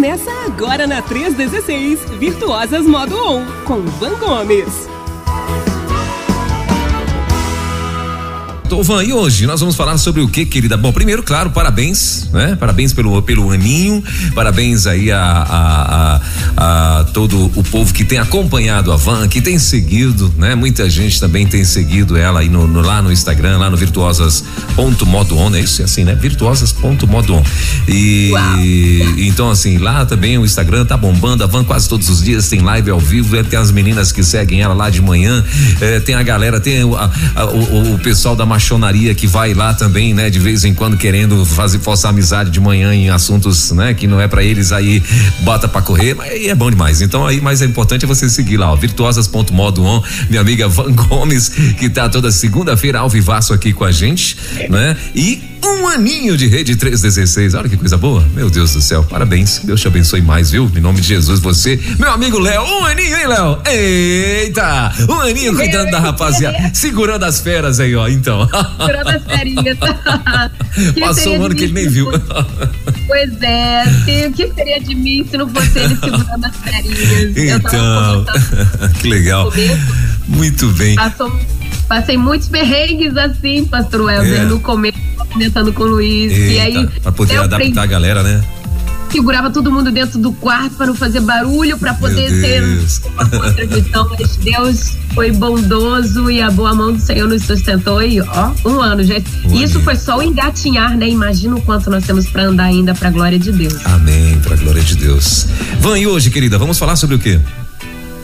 Começa agora na 316, Virtuosas Modo On, com Van Gomes. Tovan, e hoje nós vamos falar sobre o que, querida? Bom, primeiro, claro, parabéns, né? Parabéns pelo, pelo aninho, parabéns aí a, a, a, a todo o povo que tem acompanhado a Van, que tem seguido, né? Muita gente também tem seguido ela aí no, no lá no Instagram, lá no virtuosas.modoon, é isso? É assim, né? Virtuosas.modoon. E Uau. então, assim, lá também o Instagram tá bombando, a Van quase todos os dias tem live ao vivo, é, tem as meninas que seguem ela lá de manhã, é, tem a galera, tem o, o, o pessoal da machonaria que vai lá também, né? De vez em quando querendo fazer forçar amizade de manhã em assuntos, né? Que não é para eles aí, bota para correr, mas aí é bom demais. Então aí, mais é importante é você seguir lá, ó, virtuosas.modo on, minha amiga Van Gomes, que tá toda segunda-feira ao vivaço aqui com a gente, né? E um aninho de rede 316. Olha que coisa boa. Meu Deus do céu. Parabéns. Deus te abençoe mais, viu? Em nome de Jesus, você, meu amigo Léo. Um aninho, hein, Léo? Eita! Um aninho cuidando da rapaziada. Segurando as feras aí, ó. Então. Segurando as ferinhas. Passou um ano que ele nem viu. Pois é. O que seria de mim se não fosse ele segurando as ferinhas? Então. que legal. Muito bem. Passou, passei muitos perrengues assim, pastor Welder, é. no começo comentando com o Luiz. Eita, e aí. Pra poder adaptar a galera, né? Segurava todo mundo dentro do quarto para não fazer barulho, para poder ter uma transmissão. Mas Deus foi bondoso e a boa mão do Senhor nos sustentou. E ó, um ano, gente. Um Isso foi só o engatinhar, né? Imagina o quanto nós temos para andar ainda para a glória de Deus. Amém, para a glória de Deus. Van, e hoje, querida, vamos falar sobre o quê?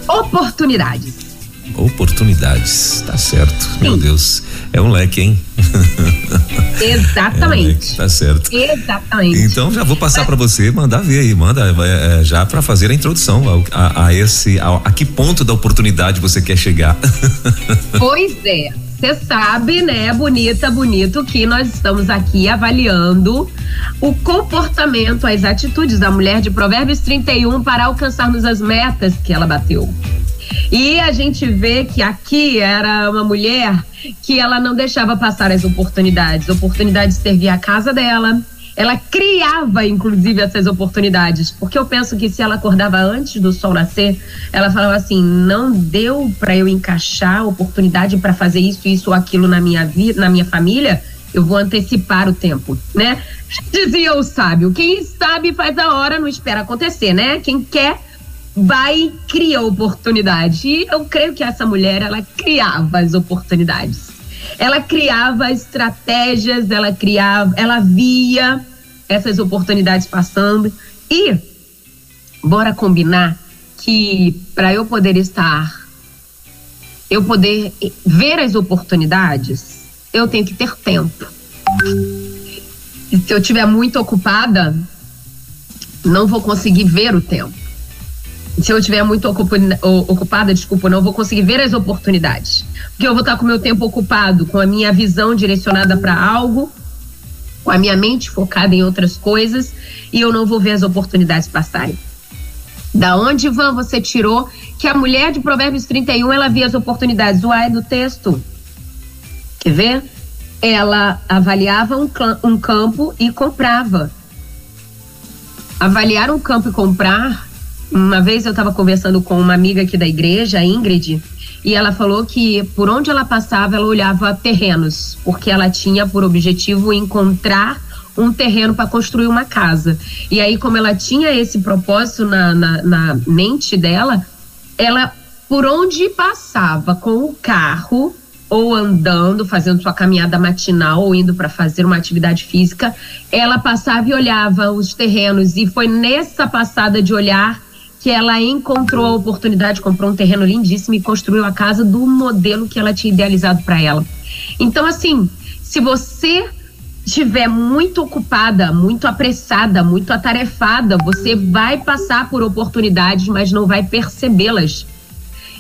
Oportunidades oportunidades. Tá certo. Sim. Meu Deus. É um leque, hein? Exatamente. É um leque, tá certo. Exatamente. Então já vou passar para você mandar ver aí, manda é, já para fazer a introdução a, a, a esse a, a que ponto da oportunidade você quer chegar. Pois é. Você sabe, né, bonita, bonito, que nós estamos aqui avaliando o comportamento, as atitudes da mulher de Provérbios 31 para alcançarmos as metas que ela bateu. E a gente vê que aqui era uma mulher que ela não deixava passar as oportunidades, oportunidades de servir a casa dela. Ela criava, inclusive, essas oportunidades, porque eu penso que se ela acordava antes do sol nascer, ela falava assim: não deu para eu encaixar oportunidade para fazer isso, isso ou aquilo na minha vida, na minha família, eu vou antecipar o tempo, né? Dizia o sábio: quem sabe faz a hora, não espera acontecer, né? Quem quer vai e cria oportunidade. E eu creio que essa mulher, ela criava as oportunidades. Ela criava estratégias, ela criava, ela via essas oportunidades passando. E bora combinar que para eu poder estar, eu poder ver as oportunidades, eu tenho que ter tempo. Se eu estiver muito ocupada, não vou conseguir ver o tempo se eu estiver muito ocupada, desculpa, não vou conseguir ver as oportunidades. Porque eu vou estar com o meu tempo ocupado, com a minha visão direcionada para algo, com a minha mente focada em outras coisas, e eu não vou ver as oportunidades passarem. Da onde, Ivan, você tirou que a mulher de Provérbios 31 ela via as oportunidades? A é do texto. Quer ver? Ela avaliava um, um campo e comprava. Avaliar um campo e comprar uma vez eu estava conversando com uma amiga aqui da igreja, Ingrid, e ela falou que por onde ela passava, ela olhava terrenos, porque ela tinha por objetivo encontrar um terreno para construir uma casa. E aí, como ela tinha esse propósito na, na, na mente dela, ela, por onde passava com o carro, ou andando, fazendo sua caminhada matinal, ou indo para fazer uma atividade física, ela passava e olhava os terrenos. E foi nessa passada de olhar que ela encontrou a oportunidade, comprou um terreno lindíssimo e construiu a casa do modelo que ela tinha idealizado para ela. Então, assim, se você estiver muito ocupada, muito apressada, muito atarefada, você vai passar por oportunidades, mas não vai percebê-las.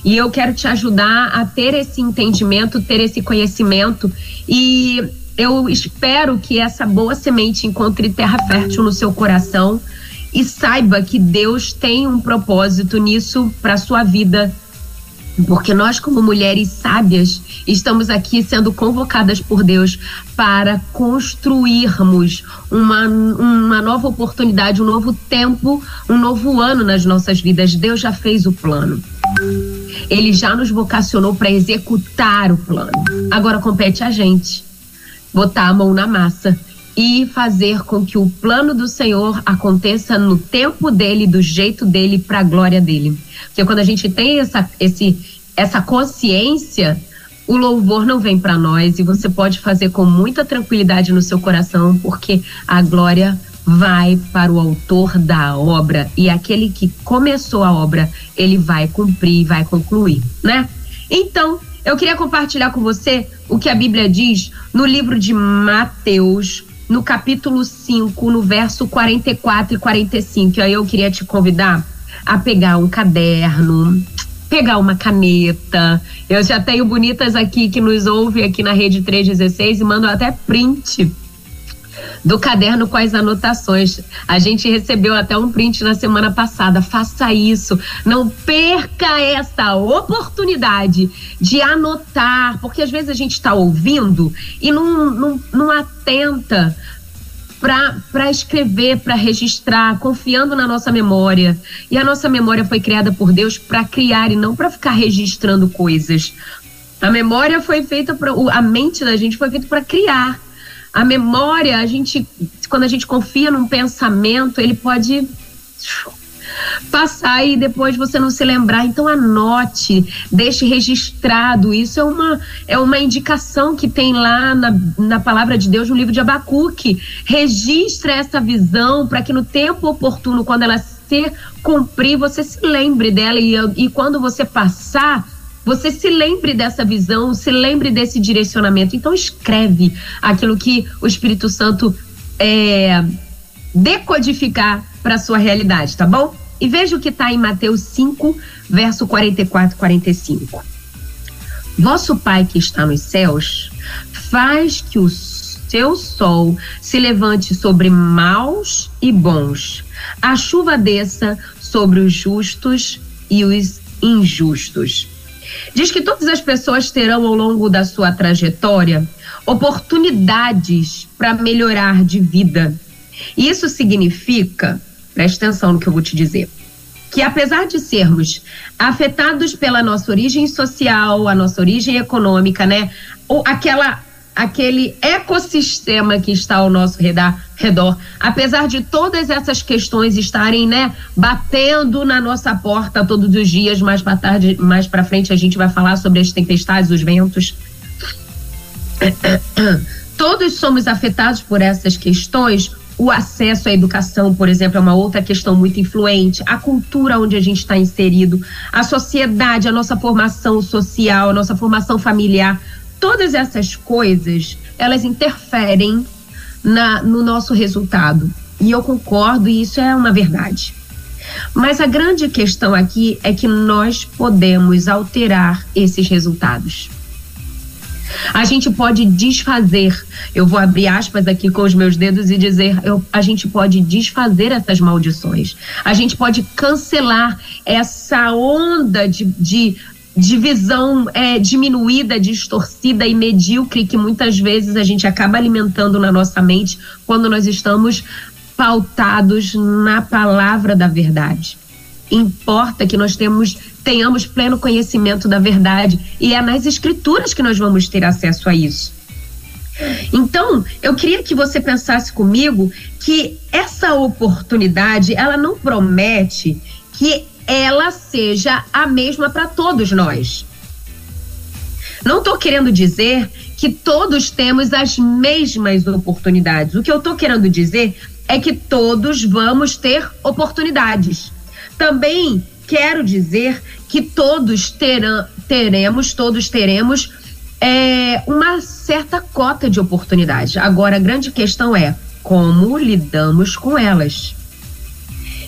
E eu quero te ajudar a ter esse entendimento, ter esse conhecimento e eu espero que essa boa semente encontre terra fértil no seu coração e saiba que Deus tem um propósito nisso para sua vida. Porque nós, como mulheres sábias, estamos aqui sendo convocadas por Deus para construirmos uma, uma nova oportunidade, um novo tempo, um novo ano nas nossas vidas. Deus já fez o plano. Ele já nos vocacionou para executar o plano. Agora compete a gente botar a mão na massa e fazer com que o plano do Senhor aconteça no tempo dele, do jeito dele, para a glória dele. Porque quando a gente tem essa, esse, essa consciência, o louvor não vem para nós e você pode fazer com muita tranquilidade no seu coração, porque a glória vai para o autor da obra e aquele que começou a obra, ele vai cumprir, vai concluir, né? Então, eu queria compartilhar com você o que a Bíblia diz no livro de Mateus, no capítulo 5, no verso 44 e 45. E aí eu queria te convidar a pegar um caderno, pegar uma caneta. Eu já tenho bonitas aqui que nos ouvem aqui na Rede 316 e mando até print do caderno com as anotações. A gente recebeu até um print na semana passada. Faça isso. Não perca essa oportunidade de anotar, porque às vezes a gente está ouvindo e não, não, não atenta para escrever, para registrar, confiando na nossa memória. E a nossa memória foi criada por Deus para criar e não para ficar registrando coisas. A memória foi feita para a mente da gente foi feita para criar. A memória, a gente, quando a gente confia num pensamento, ele pode passar e depois você não se lembrar. Então anote, deixe registrado. Isso é uma, é uma indicação que tem lá na, na palavra de Deus no livro de Abacuque. Registre essa visão para que no tempo oportuno, quando ela se cumprir, você se lembre dela e, e quando você passar você se lembre dessa visão, se lembre desse direcionamento. Então escreve aquilo que o Espírito Santo é, decodificar para sua realidade, tá bom? E veja o que está em Mateus 5, verso 44 e 45. Vosso Pai que está nos céus faz que o seu sol se levante sobre maus e bons. A chuva desça sobre os justos e os injustos. Diz que todas as pessoas terão ao longo da sua trajetória oportunidades para melhorar de vida. Isso significa, preste atenção no que eu vou te dizer, que apesar de sermos afetados pela nossa origem social, a nossa origem econômica, né, ou aquela aquele ecossistema que está ao nosso redor, apesar de todas essas questões estarem, né, batendo na nossa porta todos os dias, mais para tarde, mais para frente a gente vai falar sobre as tempestades, os ventos. Todos somos afetados por essas questões. O acesso à educação, por exemplo, é uma outra questão muito influente. A cultura onde a gente está inserido, a sociedade, a nossa formação social, a nossa formação familiar Todas essas coisas, elas interferem na, no nosso resultado. E eu concordo, e isso é uma verdade. Mas a grande questão aqui é que nós podemos alterar esses resultados. A gente pode desfazer, eu vou abrir aspas aqui com os meus dedos e dizer, eu, a gente pode desfazer essas maldições. A gente pode cancelar essa onda de, de de visão é, diminuída, distorcida e medíocre que muitas vezes a gente acaba alimentando na nossa mente quando nós estamos pautados na palavra da verdade. Importa que nós temos, tenhamos pleno conhecimento da verdade e é nas escrituras que nós vamos ter acesso a isso. Então, eu queria que você pensasse comigo que essa oportunidade, ela não promete que ela seja a mesma para todos nós. Não estou querendo dizer que todos temos as mesmas oportunidades. O que eu estou querendo dizer é que todos vamos ter oportunidades. Também quero dizer que todos terão, teremos, todos teremos é, uma certa cota de oportunidade. Agora, a grande questão é como lidamos com elas.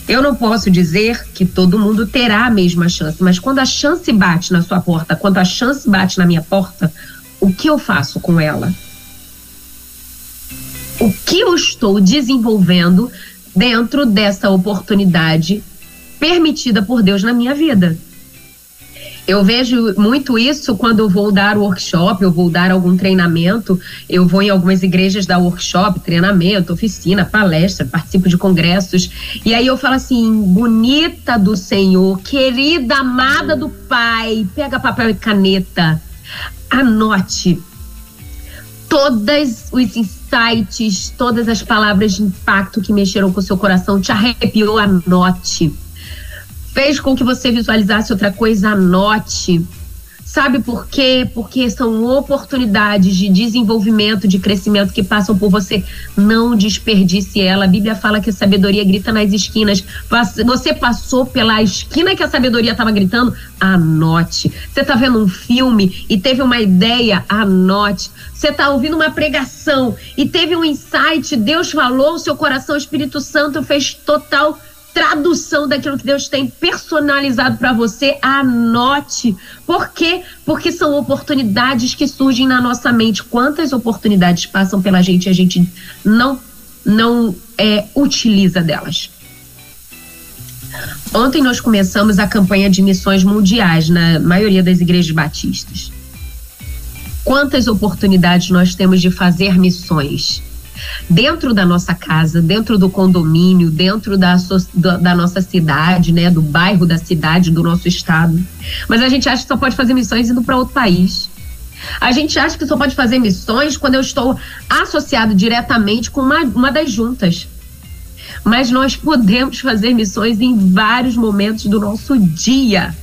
Eu não posso dizer que todo mundo terá a mesma chance, mas quando a chance bate na sua porta, quando a chance bate na minha porta, o que eu faço com ela? O que eu estou desenvolvendo dentro dessa oportunidade permitida por Deus na minha vida? Eu vejo muito isso quando eu vou dar workshop, eu vou dar algum treinamento, eu vou em algumas igrejas dar workshop, treinamento, oficina, palestra, participo de congressos, e aí eu falo assim: bonita do Senhor, querida amada do Pai, pega papel e caneta, anote todos os insights, todas as palavras de impacto que mexeram com o seu coração, te arrepiou, anote fez com que você visualizasse outra coisa, anote. Sabe por quê? Porque são oportunidades de desenvolvimento, de crescimento que passam por você. Não desperdice ela. A Bíblia fala que a sabedoria grita nas esquinas. Você passou pela esquina que a sabedoria estava gritando? Anote. Você está vendo um filme e teve uma ideia? Anote. Você está ouvindo uma pregação e teve um insight, Deus falou, seu coração, o Espírito Santo fez total tradução daquilo que Deus tem personalizado para você, anote. Por quê? Porque são oportunidades que surgem na nossa mente. Quantas oportunidades passam pela gente e a gente não não é, utiliza delas? Ontem nós começamos a campanha de missões mundiais na maioria das igrejas batistas. Quantas oportunidades nós temos de fazer missões? Dentro da nossa casa, dentro do condomínio, dentro da, da nossa cidade, né, do bairro da cidade, do nosso estado. Mas a gente acha que só pode fazer missões indo para outro país. A gente acha que só pode fazer missões quando eu estou associado diretamente com uma, uma das juntas. Mas nós podemos fazer missões em vários momentos do nosso dia.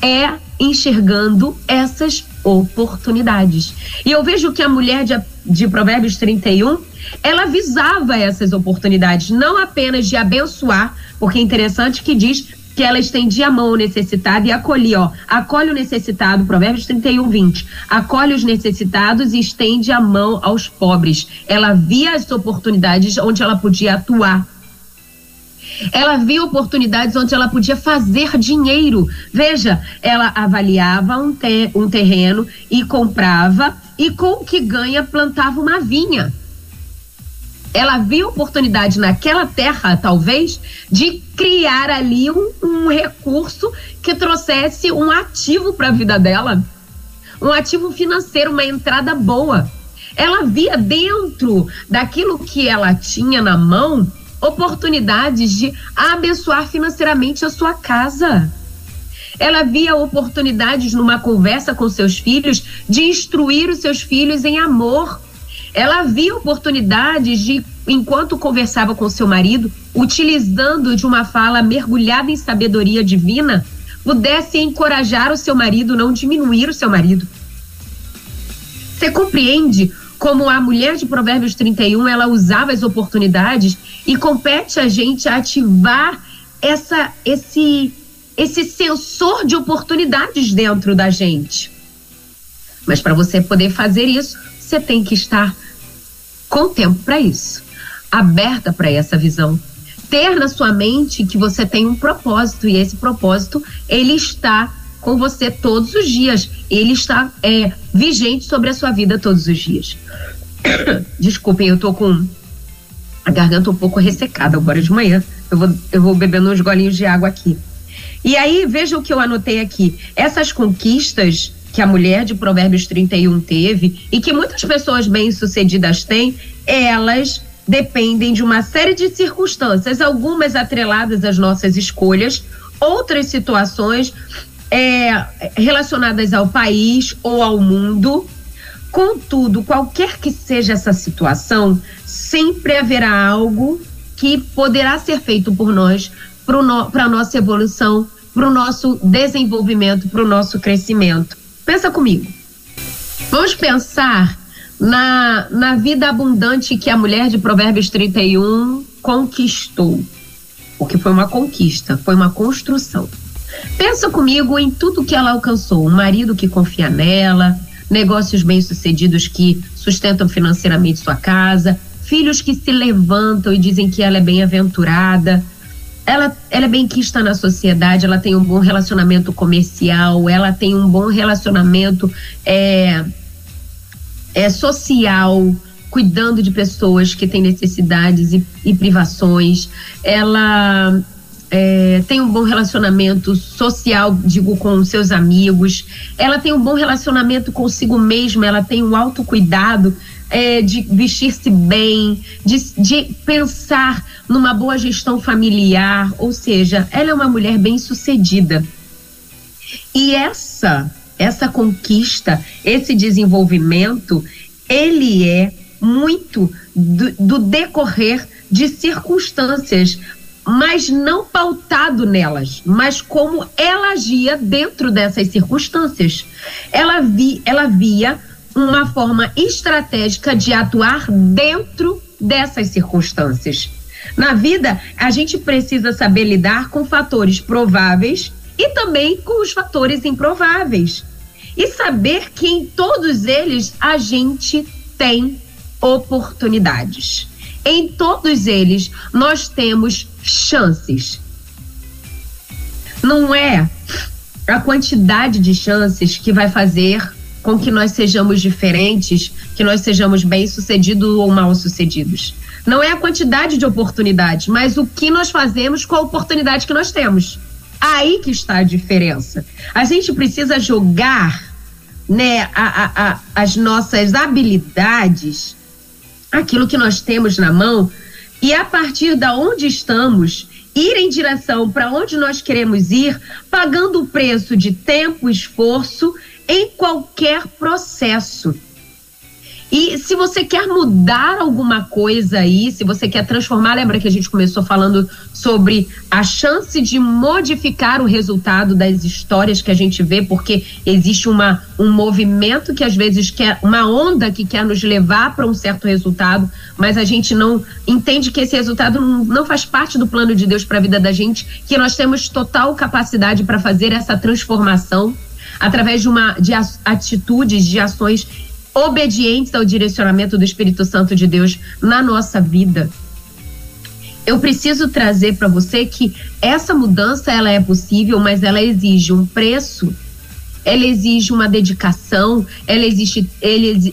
É enxergando essas oportunidades. E eu vejo que a mulher de, de Provérbios 31, ela visava essas oportunidades, não apenas de abençoar, porque é interessante que diz que ela estendia a mão ao necessitado e acolhia, ó, acolhe o necessitado, Provérbios 31, 20, acolhe os necessitados e estende a mão aos pobres. Ela via as oportunidades onde ela podia atuar ela via oportunidades onde ela podia fazer dinheiro. Veja, ela avaliava um, te um terreno e comprava, e com o que ganha plantava uma vinha. Ela viu oportunidade naquela terra, talvez, de criar ali um, um recurso que trouxesse um ativo para a vida dela, um ativo financeiro, uma entrada boa. Ela via dentro daquilo que ela tinha na mão oportunidades de abençoar financeiramente a sua casa. Ela via oportunidades numa conversa com seus filhos de instruir os seus filhos em amor. Ela via oportunidades de, enquanto conversava com seu marido, utilizando de uma fala mergulhada em sabedoria divina, pudesse encorajar o seu marido, não diminuir o seu marido. Você compreende como a mulher de Provérbios 31, ela usava as oportunidades e compete a gente ativar essa, esse, esse sensor de oportunidades dentro da gente. Mas para você poder fazer isso, você tem que estar com tempo para isso, aberta para essa visão. Ter na sua mente que você tem um propósito e esse propósito ele está com você todos os dias. Ele está é, vigente sobre a sua vida todos os dias. Desculpem, eu tô com a garganta um pouco ressecada agora de manhã. Eu vou, eu vou bebendo uns golinhos de água aqui. E aí, veja o que eu anotei aqui. Essas conquistas que a mulher de Provérbios 31 teve e que muitas pessoas bem-sucedidas têm, elas dependem de uma série de circunstâncias, algumas atreladas às nossas escolhas, outras situações é, relacionadas ao país ou ao mundo. Contudo, qualquer que seja essa situação, sempre haverá algo que poderá ser feito por nós para no, a nossa evolução, para o nosso desenvolvimento, para o nosso crescimento. Pensa comigo. Vamos pensar na, na vida abundante que a mulher de Provérbios 31 conquistou. Porque foi uma conquista, foi uma construção. Pensa comigo em tudo que ela alcançou: um marido que confia nela, negócios bem-sucedidos que sustentam financeiramente sua casa, filhos que se levantam e dizem que ela é bem-aventurada. Ela, ela é bem quista na sociedade, ela tem um bom relacionamento comercial, ela tem um bom relacionamento é, é, social, cuidando de pessoas que têm necessidades e, e privações. Ela é, tem um bom relacionamento social, digo, com seus amigos, ela tem um bom relacionamento consigo mesma, ela tem um autocuidado é, de vestir-se bem, de, de pensar numa boa gestão familiar, ou seja, ela é uma mulher bem sucedida. E essa, essa conquista, esse desenvolvimento, ele é muito do, do decorrer de circunstâncias, mas não pautado nelas, mas como ela agia dentro dessas circunstâncias. Ela, vi, ela via uma forma estratégica de atuar dentro dessas circunstâncias. Na vida, a gente precisa saber lidar com fatores prováveis e também com os fatores improváveis. E saber que em todos eles a gente tem oportunidades. Em todos eles nós temos chances. Não é a quantidade de chances que vai fazer com que nós sejamos diferentes, que nós sejamos bem-sucedidos ou mal-sucedidos. Não é a quantidade de oportunidades, mas o que nós fazemos com a oportunidade que nós temos. Aí que está a diferença. A gente precisa jogar né, a, a, a, as nossas habilidades, aquilo que nós temos na mão, e a partir da onde estamos, ir em direção para onde nós queremos ir, pagando o preço de tempo, esforço em qualquer processo. E se você quer mudar alguma coisa aí, se você quer transformar, lembra que a gente começou falando sobre a chance de modificar o resultado das histórias que a gente vê, porque existe uma, um movimento que às vezes quer, uma onda que quer nos levar para um certo resultado, mas a gente não entende que esse resultado não, não faz parte do plano de Deus para a vida da gente, que nós temos total capacidade para fazer essa transformação através de uma de atitudes, de ações obedientes ao direcionamento do Espírito Santo de Deus na nossa vida. Eu preciso trazer para você que essa mudança ela é possível, mas ela exige um preço, ela exige uma dedicação, ela exige,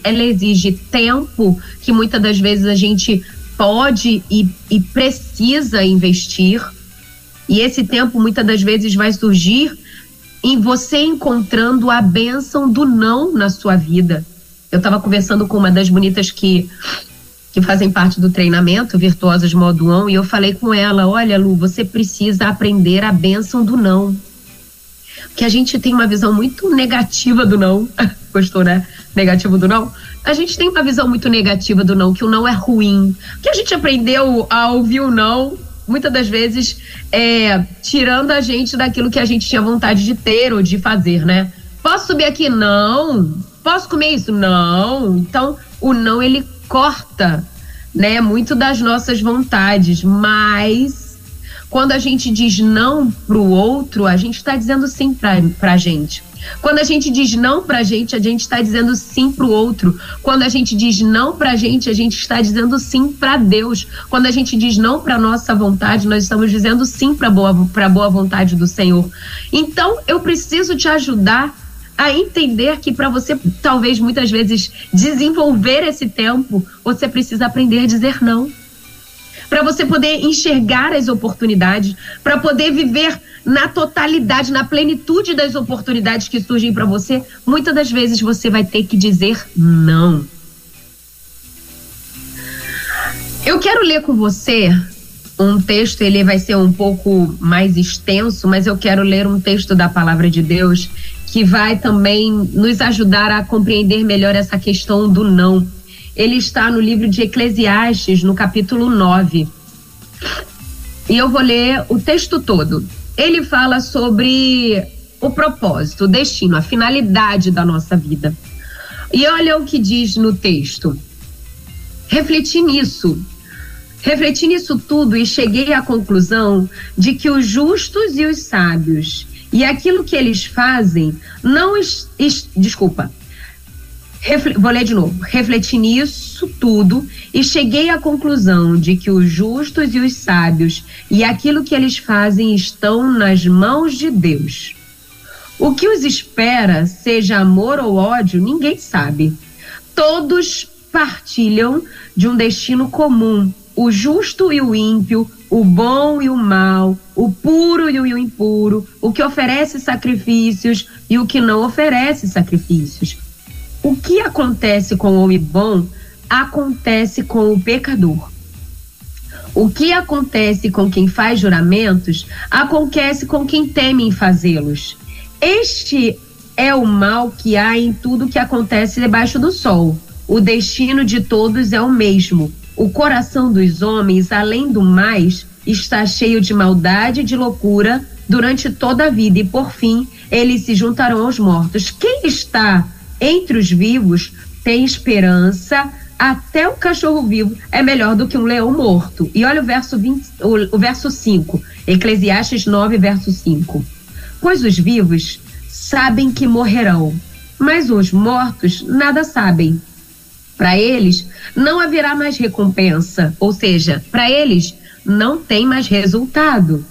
ela exige tempo que muitas das vezes a gente pode e, e precisa investir. E esse tempo muitas das vezes vai surgir em você encontrando a bênção do não na sua vida. Eu estava conversando com uma das bonitas que que fazem parte do treinamento Virtuosas Modo On e eu falei com ela, olha Lu, você precisa aprender a bênção do não. Que a gente tem uma visão muito negativa do não. Gostou, né? Negativo do não? A gente tem uma visão muito negativa do não, que o não é ruim. Que a gente aprendeu a ouvir o não muitas das vezes é, tirando a gente daquilo que a gente tinha vontade de ter ou de fazer, né? Posso subir aqui? Não. Posso comer isso? Não. Então, o não ele corta, né, muito das nossas vontades, mas quando a gente diz não pro outro, a gente está dizendo sim pra, pra gente. Quando a gente diz não pra gente, a gente está dizendo sim pro outro. Quando a gente diz não pra gente, a gente está dizendo sim para Deus. Quando a gente diz não pra nossa vontade, nós estamos dizendo sim para boa para boa vontade do Senhor. Então, eu preciso te ajudar a entender que para você talvez muitas vezes desenvolver esse tempo, você precisa aprender a dizer não para você poder enxergar as oportunidades, para poder viver na totalidade, na plenitude das oportunidades que surgem para você, muitas das vezes você vai ter que dizer não. Eu quero ler com você um texto, ele vai ser um pouco mais extenso, mas eu quero ler um texto da palavra de Deus que vai também nos ajudar a compreender melhor essa questão do não ele está no livro de Eclesiastes, no capítulo 9. E eu vou ler o texto todo. Ele fala sobre o propósito, o destino, a finalidade da nossa vida. E olha o que diz no texto. Refleti nisso. Refleti nisso tudo e cheguei à conclusão de que os justos e os sábios e aquilo que eles fazem não. Es, es, desculpa vou ler de novo. Refleti nisso tudo e cheguei à conclusão de que os justos e os sábios e aquilo que eles fazem estão nas mãos de Deus. O que os espera, seja amor ou ódio, ninguém sabe. Todos partilham de um destino comum o justo e o ímpio, o bom e o mal, o puro e o impuro, o que oferece sacrifícios e o que não oferece sacrifícios. O que acontece com o homem bom acontece com o pecador. O que acontece com quem faz juramentos acontece com quem teme em fazê-los. Este é o mal que há em tudo que acontece debaixo do sol. O destino de todos é o mesmo. O coração dos homens, além do mais, está cheio de maldade e de loucura durante toda a vida, e por fim eles se juntarão aos mortos. Quem está entre os vivos tem esperança, até o cachorro vivo é melhor do que um leão morto. E olha o verso 20, o, o verso 5, Eclesiastes 9, verso 5. Pois os vivos sabem que morrerão, mas os mortos nada sabem. Para eles não haverá mais recompensa, ou seja, para eles não tem mais resultado.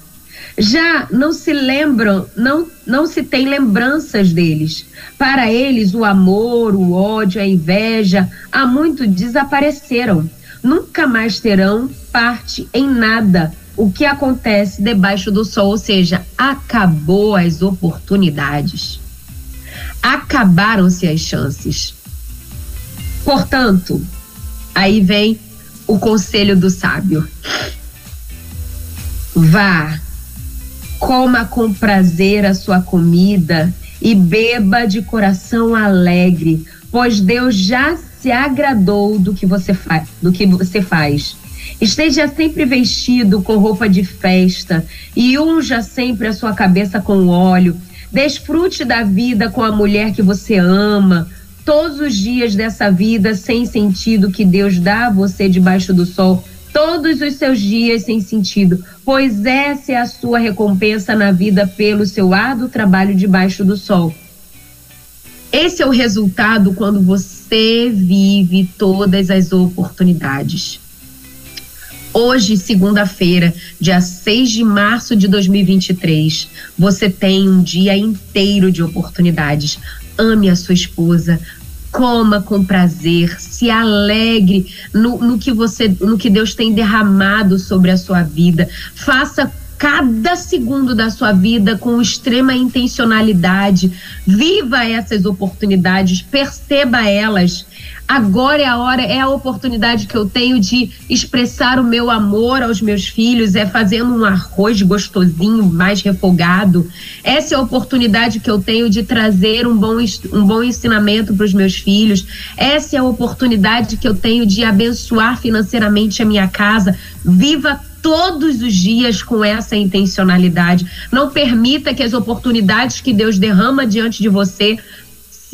Já não se lembram, não, não se tem lembranças deles. Para eles, o amor, o ódio, a inveja, há muito desapareceram. Nunca mais terão parte em nada o que acontece debaixo do sol, ou seja, acabou as oportunidades. Acabaram-se as chances. Portanto, aí vem o conselho do sábio. Vá, coma com prazer a sua comida e beba de coração alegre, pois Deus já se agradou do que você faz, do que você faz. Esteja sempre vestido com roupa de festa e unja sempre a sua cabeça com óleo. Desfrute da vida com a mulher que você ama. Todos os dias dessa vida sem sentido que Deus dá a você debaixo do sol, todos os seus dias sem sentido, pois essa é a sua recompensa na vida pelo seu árduo trabalho debaixo do sol. Esse é o resultado quando você vive todas as oportunidades. Hoje, segunda-feira, dia 6 de março de 2023, você tem um dia inteiro de oportunidades. Ame a sua esposa, coma com prazer, se alegre no, no, que você, no que Deus tem derramado sobre a sua vida. Faça cada segundo da sua vida com extrema intencionalidade. Viva essas oportunidades, perceba elas Agora é a hora, é a oportunidade que eu tenho de expressar o meu amor aos meus filhos, é fazendo um arroz gostosinho, mais refogado. Essa é a oportunidade que eu tenho de trazer um bom, um bom ensinamento para os meus filhos. Essa é a oportunidade que eu tenho de abençoar financeiramente a minha casa. Viva todos os dias com essa intencionalidade. Não permita que as oportunidades que Deus derrama diante de você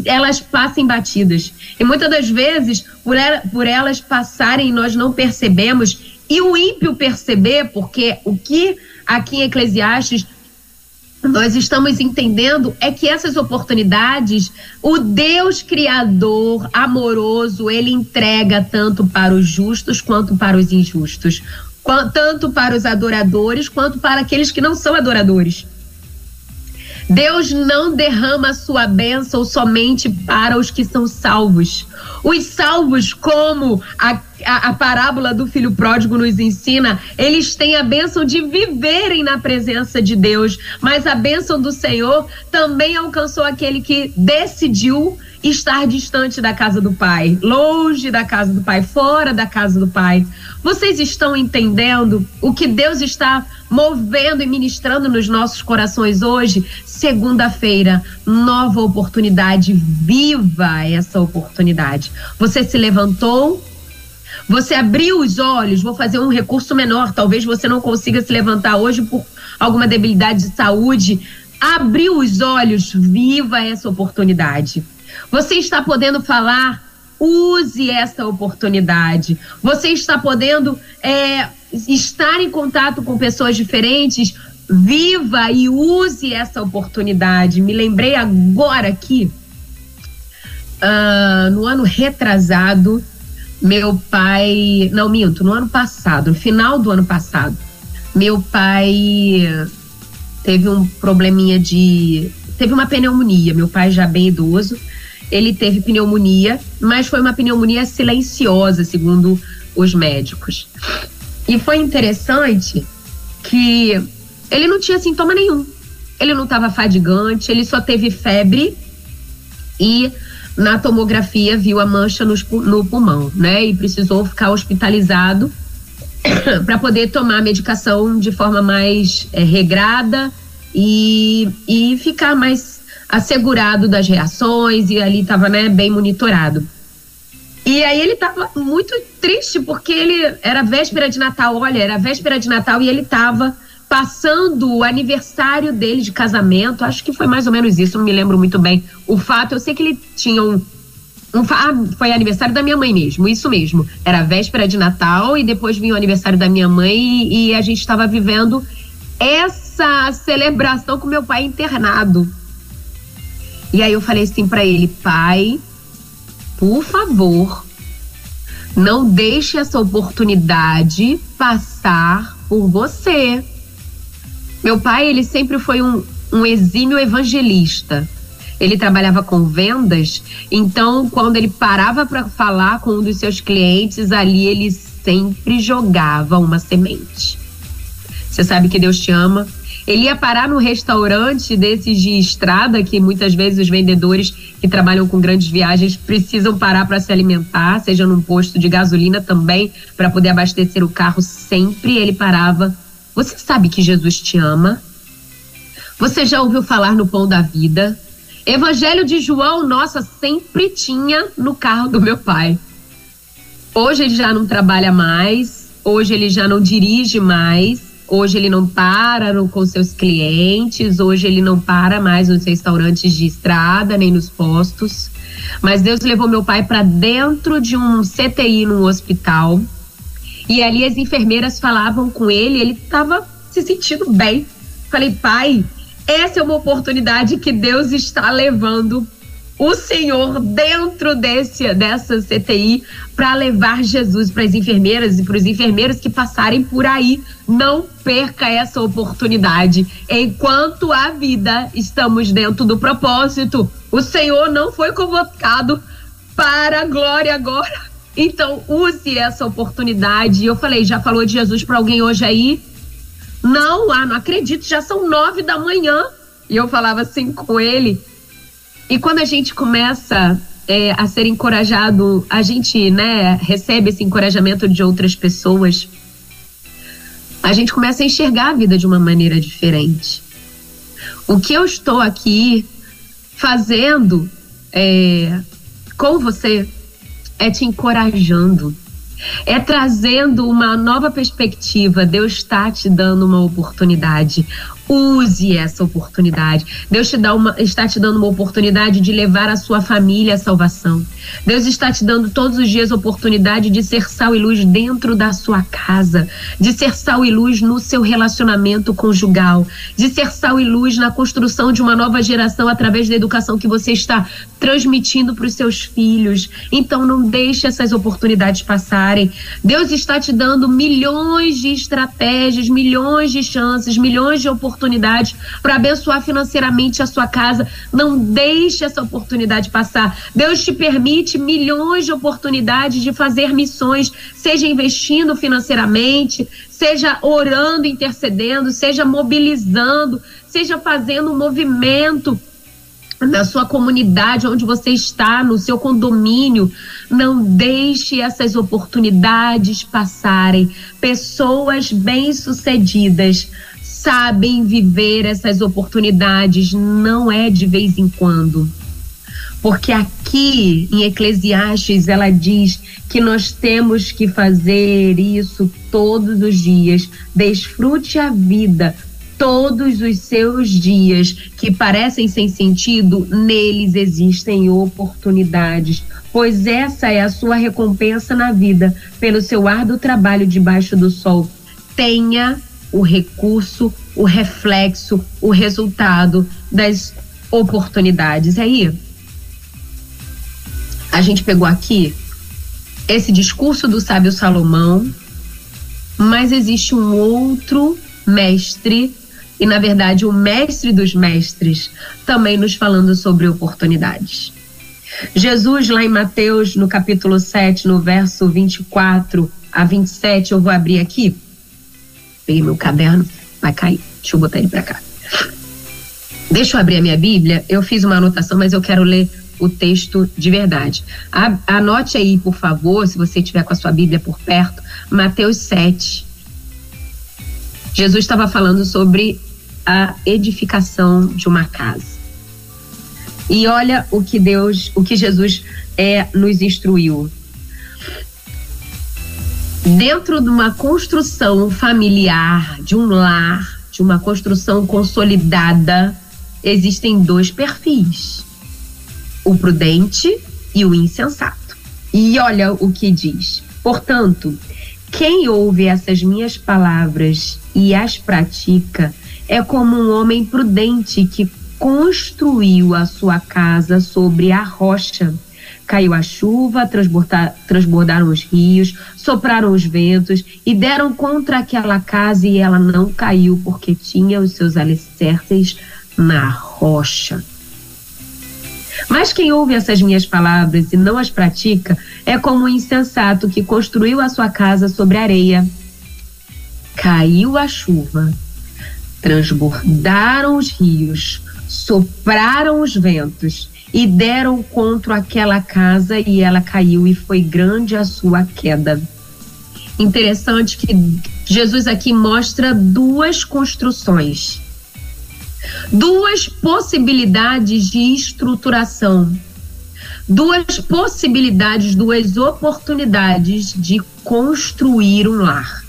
elas passem batidas. E muitas das vezes, por, ela, por elas passarem, nós não percebemos, e o ímpio perceber, porque o que aqui em Eclesiastes nós estamos entendendo é que essas oportunidades, o Deus Criador, amoroso, ele entrega tanto para os justos quanto para os injustos, tanto para os adoradores quanto para aqueles que não são adoradores. Deus não derrama sua bênção somente para os que são salvos. Os salvos, como a, a, a, parábola do filho pródigo nos ensina, eles têm a bênção de viverem na presença de Deus. Mas a bênção do Senhor também alcançou aquele que decidiu estar distante da casa do Pai, longe da casa do Pai, fora da casa do Pai. Vocês estão entendendo o que Deus está movendo e ministrando nos nossos corações hoje? Segunda-feira, nova oportunidade, viva essa oportunidade. Você se levantou, você abriu os olhos, vou fazer um recurso menor, talvez você não consiga se levantar hoje por alguma debilidade de saúde. Abriu os olhos, viva essa oportunidade. Você está podendo falar, use essa oportunidade. Você está podendo é, estar em contato com pessoas diferentes, viva e use essa oportunidade. Me lembrei agora que uh, no ano retrasado, meu pai. Não, minto, no ano passado, no final do ano passado, meu pai teve um probleminha de. Teve uma pneumonia. Meu pai já bem idoso ele teve pneumonia, mas foi uma pneumonia silenciosa, segundo os médicos. E foi interessante que ele não tinha sintoma nenhum. Ele não estava fadigante, ele só teve febre e na tomografia viu a mancha no, no pulmão, né? E precisou ficar hospitalizado para poder tomar a medicação de forma mais é, regrada e, e ficar mais assegurado das reações e ali estava né, bem monitorado. E aí ele estava muito triste porque ele era véspera de Natal, olha, era véspera de Natal e ele estava passando o aniversário dele de casamento, acho que foi mais ou menos isso, não me lembro muito bem o fato. Eu sei que ele tinha um, um ah, foi aniversário da minha mãe mesmo, isso mesmo. Era véspera de Natal e depois vinha o aniversário da minha mãe e, e a gente estava vivendo essa celebração com meu pai internado. E aí eu falei assim para ele, pai, por favor, não deixe essa oportunidade passar por você. Meu pai, ele sempre foi um, um exímio evangelista. Ele trabalhava com vendas, então quando ele parava para falar com um dos seus clientes, ali ele sempre jogava uma semente. Você sabe que Deus te ama. Ele ia parar no restaurante desses de estrada, que muitas vezes os vendedores que trabalham com grandes viagens precisam parar para se alimentar, seja num posto de gasolina também, para poder abastecer o carro. Sempre ele parava você sabe que Jesus te ama? Você já ouviu falar no pão da vida? Evangelho de João, nossa, sempre tinha no carro do meu pai. Hoje ele já não trabalha mais, hoje ele já não dirige mais, hoje ele não para no, com seus clientes, hoje ele não para mais nos restaurantes de estrada nem nos postos. Mas Deus levou meu pai para dentro de um CTI num hospital e ali as enfermeiras falavam com ele, ele estava se sentindo bem. Falei, pai, essa é uma oportunidade que Deus está levando o Senhor dentro desse, dessa CTI para levar Jesus para as enfermeiras e para os enfermeiros que passarem por aí. Não perca essa oportunidade. Enquanto a vida, estamos dentro do propósito. O Senhor não foi convocado para a glória agora então, use essa oportunidade. Eu falei, já falou de Jesus para alguém hoje aí? Não, ah, não acredito, já são nove da manhã. E eu falava assim com ele. E quando a gente começa é, a ser encorajado, a gente né, recebe esse encorajamento de outras pessoas, a gente começa a enxergar a vida de uma maneira diferente. O que eu estou aqui fazendo é, com você é te encorajando, é trazendo uma nova perspectiva. Deus está te dando uma oportunidade. Use essa oportunidade. Deus te dá uma, está te dando uma oportunidade de levar a sua família à salvação. Deus está te dando todos os dias oportunidade de ser sal e luz dentro da sua casa, de ser sal e luz no seu relacionamento conjugal, de ser sal e luz na construção de uma nova geração através da educação que você está transmitindo para os seus filhos. Então não deixe essas oportunidades passarem. Deus está te dando milhões de estratégias, milhões de chances, milhões de oportunidades oportunidade para abençoar financeiramente a sua casa. Não deixe essa oportunidade passar. Deus te permite milhões de oportunidades de fazer missões, seja investindo financeiramente, seja orando, intercedendo, seja mobilizando, seja fazendo um movimento na sua comunidade, onde você está, no seu condomínio. Não deixe essas oportunidades passarem. Pessoas bem-sucedidas sabem viver essas oportunidades, não é de vez em quando. Porque aqui em Eclesiastes ela diz que nós temos que fazer isso todos os dias. Desfrute a vida todos os seus dias que parecem sem sentido, neles existem oportunidades, pois essa é a sua recompensa na vida pelo seu árduo trabalho debaixo do sol. Tenha o recurso, o reflexo, o resultado das oportunidades. Aí, a gente pegou aqui esse discurso do sábio Salomão, mas existe um outro mestre, e na verdade o mestre dos mestres, também nos falando sobre oportunidades. Jesus, lá em Mateus, no capítulo 7, no verso 24, a 27, eu vou abrir aqui. Peguei meu caderno, vai cair. Deixa eu botar ele para cá. Deixa eu abrir a minha Bíblia. Eu fiz uma anotação, mas eu quero ler o texto de verdade. Anote aí, por favor, se você tiver com a sua Bíblia por perto, Mateus 7. Jesus estava falando sobre a edificação de uma casa. E olha o que Deus, o que Jesus é, nos instruiu. Dentro de uma construção familiar, de um lar, de uma construção consolidada, existem dois perfis: o prudente e o insensato. E olha o que diz. Portanto, quem ouve essas minhas palavras e as pratica é como um homem prudente que construiu a sua casa sobre a rocha. Caiu a chuva, transbordaram os rios, sopraram os ventos e deram contra aquela casa e ela não caiu porque tinha os seus alicerces na rocha. Mas quem ouve essas minhas palavras e não as pratica é como um insensato que construiu a sua casa sobre areia. Caiu a chuva, transbordaram os rios, sopraram os ventos e deram contra aquela casa e ela caiu e foi grande a sua queda. Interessante que Jesus aqui mostra duas construções duas possibilidades de estruturação, duas possibilidades, duas oportunidades de construir um lar.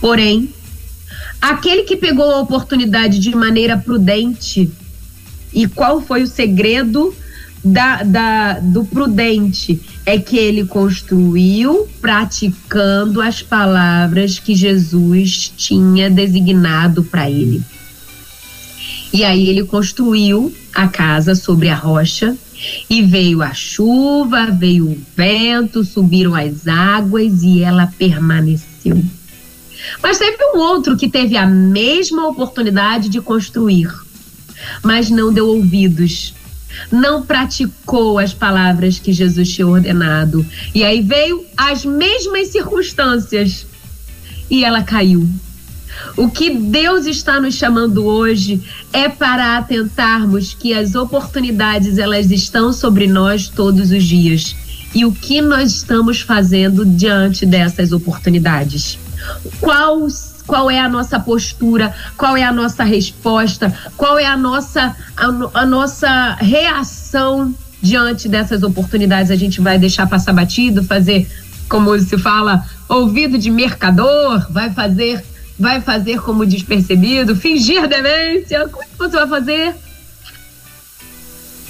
Porém, aquele que pegou a oportunidade de maneira prudente, e qual foi o segredo da, da, do prudente? É que ele construiu praticando as palavras que Jesus tinha designado para ele. E aí ele construiu a casa sobre a rocha e veio a chuva, veio o vento, subiram as águas e ela permaneceu. Mas teve um outro que teve a mesma oportunidade de construir, mas não deu ouvidos, não praticou as palavras que Jesus tinha ordenado. E aí veio as mesmas circunstâncias e ela caiu. O que Deus está nos chamando hoje é para atentarmos que as oportunidades elas estão sobre nós todos os dias. E o que nós estamos fazendo diante dessas oportunidades? Qual qual é a nossa postura, qual é a nossa resposta, qual é a nossa, a, a, nossa reação diante dessas oportunidades. A gente vai deixar passar batido, fazer, como se fala, ouvido de mercador, vai fazer vai fazer como despercebido, fingir demência? Como é que você vai fazer?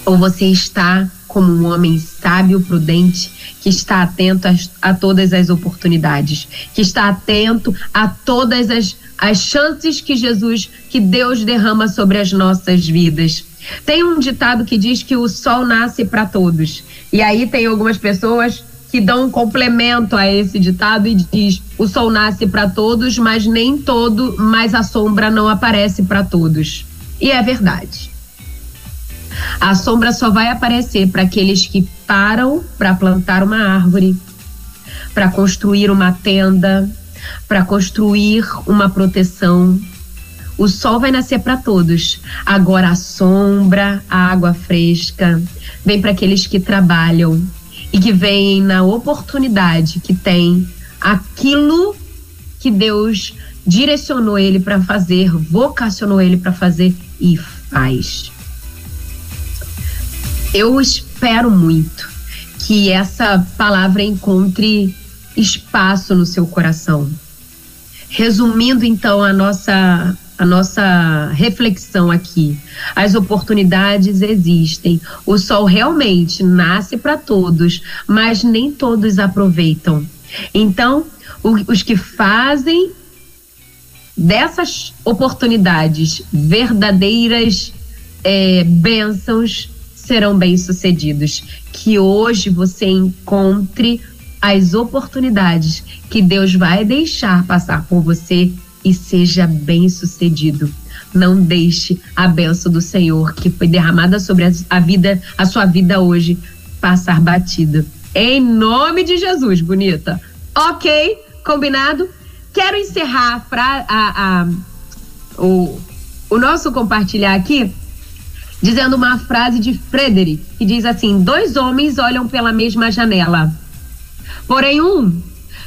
Ou você está como um homem sábio, prudente, que está atento a, a todas as oportunidades, que está atento a todas as, as chances que Jesus, que Deus derrama sobre as nossas vidas. Tem um ditado que diz que o sol nasce para todos. E aí tem algumas pessoas que dão um complemento a esse ditado e diz: o sol nasce para todos, mas nem todo, mas a sombra não aparece para todos. E é verdade. A sombra só vai aparecer para aqueles que param para plantar uma árvore, para construir uma tenda, para construir uma proteção. O sol vai nascer para todos. Agora a sombra, a água fresca, vem para aqueles que trabalham, e que veem na oportunidade que tem aquilo que Deus direcionou ele para fazer, vocacionou ele para fazer e faz. Eu espero muito que essa palavra encontre espaço no seu coração. Resumindo então a nossa a nossa reflexão aqui. As oportunidades existem. O sol realmente nasce para todos, mas nem todos aproveitam. Então, os que fazem dessas oportunidades verdadeiras é, bênçãos serão bem-sucedidos. Que hoje você encontre as oportunidades que Deus vai deixar passar por você e seja bem-sucedido. Não deixe a benção do Senhor que foi derramada sobre a vida, a sua vida hoje, passar batida. Em nome de Jesus, bonita. Ok, combinado. Quero encerrar pra, a, a, o, o nosso compartilhar aqui dizendo uma frase de Frederick, que diz assim: dois homens olham pela mesma janela. Porém, um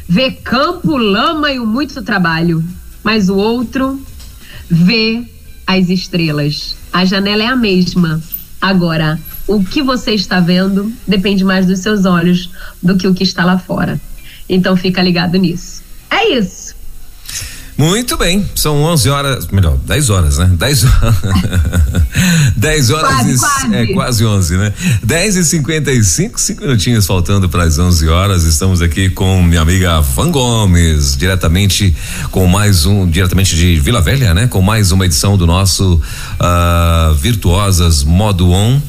vê campo, lama e muito trabalho, mas o outro vê as estrelas. A janela é a mesma. Agora, o que você está vendo depende mais dos seus olhos do que o que está lá fora. Então fica ligado nisso. É isso. Muito bem, são 11 horas, melhor, 10 horas, né? 10 horas. 10 horas quase, e, quase. é quase 11, né? 10 e 55, cinco minutinhos faltando para as 11 horas. Estamos aqui com minha amiga Van Gomes, diretamente com mais um, diretamente de Vila Velha, né? Com mais uma edição do nosso uh, Virtuosas Modo On.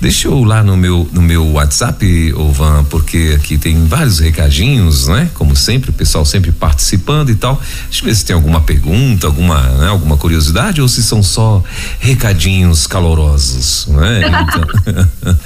Deixa eu lá no meu no meu WhatsApp, Van, porque aqui tem vários recadinhos, né? Como sempre, o pessoal sempre participando e tal. Deixa eu ver se tem alguma pergunta, alguma, né? alguma curiosidade ou se são só recadinhos calorosos, né? Então,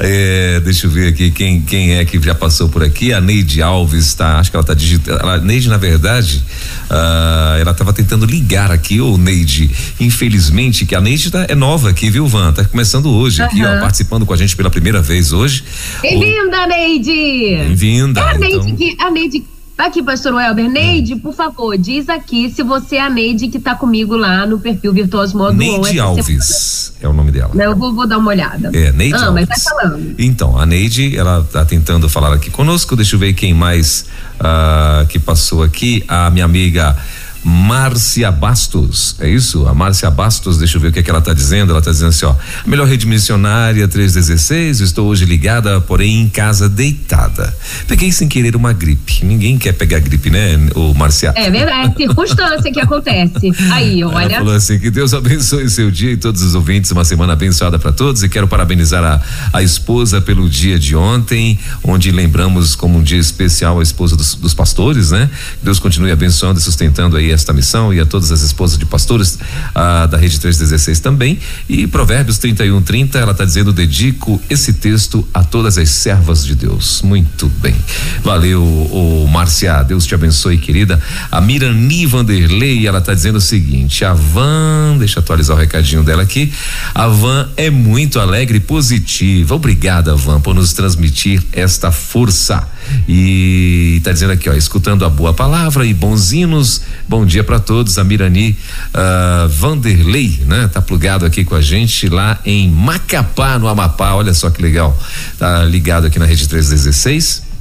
é, deixa eu ver aqui quem quem é que já passou por aqui. A Neide Alves tá, acho que ela tá digitando. A Neide, na verdade, uh, ela estava tentando ligar aqui, ô Neide. Infelizmente, que a Neide tá, é nova aqui, viu, Van? Tá começando hoje Uhum. aqui, ó, participando com a gente pela primeira vez hoje. Bem-vinda, Neide! Bem-vinda. É a Neide então. que. A Neide. Aqui, pastor Welber. Neide, por favor, diz aqui se você é a Neide que tá comigo lá no perfil Virtuoso Modo Neide. Alves é o nome dela. Não, eu vou, vou dar uma olhada. É, Neide ah, mas vai Alves. falando. Então, a Neide, ela tá tentando falar aqui conosco. Deixa eu ver quem mais ah, que passou aqui. A minha amiga Márcia Bastos, é isso? A Márcia Bastos, deixa eu ver o que, é que ela tá dizendo. Ela tá dizendo assim, ó. Melhor rede missionária 316, estou hoje ligada, porém em casa deitada. Peguei sem querer uma gripe. Ninguém quer pegar gripe, né, o Márcia? É verdade, é circunstância que acontece. Aí, Ela olha. falou assim: que Deus abençoe seu dia e todos os ouvintes, uma semana abençoada para todos. E quero parabenizar a, a esposa pelo dia de ontem, onde lembramos como um dia especial a esposa dos, dos pastores, né? Deus continue abençoando e sustentando aí esta missão e a todas as esposas de pastores ah, da Rede 316 também. E Provérbios 31, 30, ela está dizendo: dedico esse texto a todas as servas de Deus. Muito bem. Valeu, ô, Márcia. Deus te abençoe, querida. A Mirani Vanderlei, ela está dizendo o seguinte: a Van, deixa eu atualizar o recadinho dela aqui. A Van é muito alegre e positiva. Obrigada, Van, por nos transmitir esta força. E está dizendo aqui, ó, escutando a boa palavra e bons hinos. Bom dia para todos. A Mirani ah, Vanderlei, né? Tá plugado aqui com a gente lá em Macapá, no Amapá. Olha só que legal. Tá ligado aqui na Rede 316.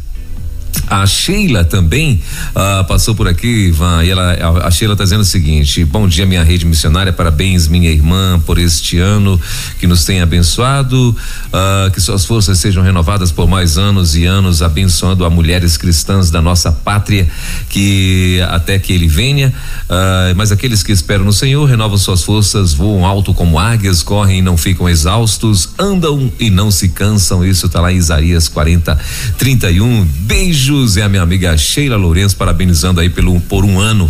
A Sheila também ah, passou por aqui, Ivan, e ela, a, a Sheila está dizendo o seguinte: Bom dia, minha rede missionária, parabéns, minha irmã, por este ano que nos tem abençoado, ah, que suas forças sejam renovadas por mais anos e anos, abençoando a mulheres cristãs da nossa pátria, que até que ele venha. ah, mas aqueles que esperam no Senhor renovam suas forças, voam alto como águias, correm e não ficam exaustos, andam e não se cansam. Isso está lá em Isaías 40, 31. Beijos é a minha amiga Sheila Lourenço, parabenizando aí pelo, por um ano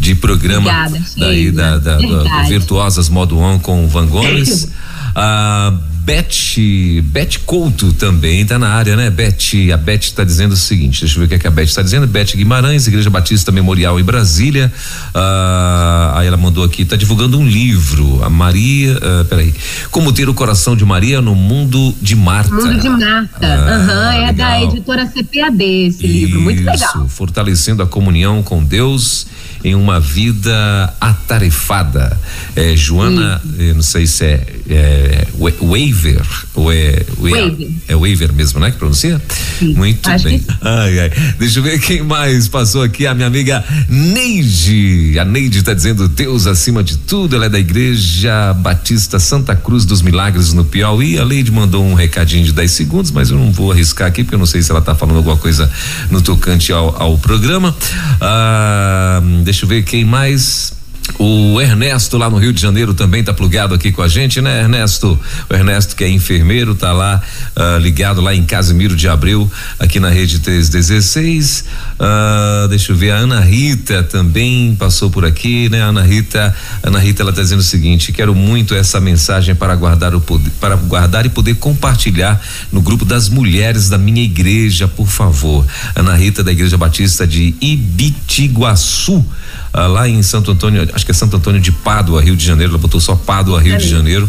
de programa Obrigada, daí, da, da, da-. Virtuosas Modo On com o Van Gomes. A Beth, Beth Couto também tá na área, né? Beth, a Beth está dizendo o seguinte, deixa eu ver o que, é que a Beth está dizendo. Beth Guimarães, Igreja Batista Memorial em Brasília. Ah, aí ela mandou aqui, tá divulgando um livro. A Maria, ah, peraí. Como ter o coração de Maria no mundo de Marta. Mundo de Marta. Ah, Aham, é da legal. editora CPAD esse livro. Muito legal. Isso, fortalecendo a comunhão com Deus em uma vida atarefada. É, Joana, não sei se é, é wa- Waver ou é Waver. é Waver mesmo, né? Que pronuncia? Sim, Muito bem. que. Ai, ai. Deixa eu ver quem mais passou aqui. A minha amiga Neide. A Neide está dizendo Deus acima de tudo. Ela é da Igreja Batista Santa Cruz dos Milagres no Piauí. A Neide mandou um recadinho de 10 segundos, mas eu não vou arriscar aqui porque eu não sei se ela está falando alguma coisa no tocante ao, ao programa. Ah, deixa eu ver quem mais. O Ernesto lá no Rio de Janeiro também tá plugado aqui com a gente, né, Ernesto? O Ernesto que é enfermeiro, tá lá uh, ligado lá em Casimiro de Abreu, aqui na rede 316. Uh, deixa eu ver, a Ana Rita também passou por aqui, né? Ana Rita, Ana Rita ela tá dizendo o seguinte: quero muito essa mensagem para guardar o poder, para guardar e poder compartilhar no grupo das mulheres da minha igreja, por favor. Ana Rita da Igreja Batista de Ibitiguaçu ah, lá em Santo Antônio, acho que é Santo Antônio de Pádua, Rio de Janeiro, ela botou só Pádua, Rio é de Janeiro.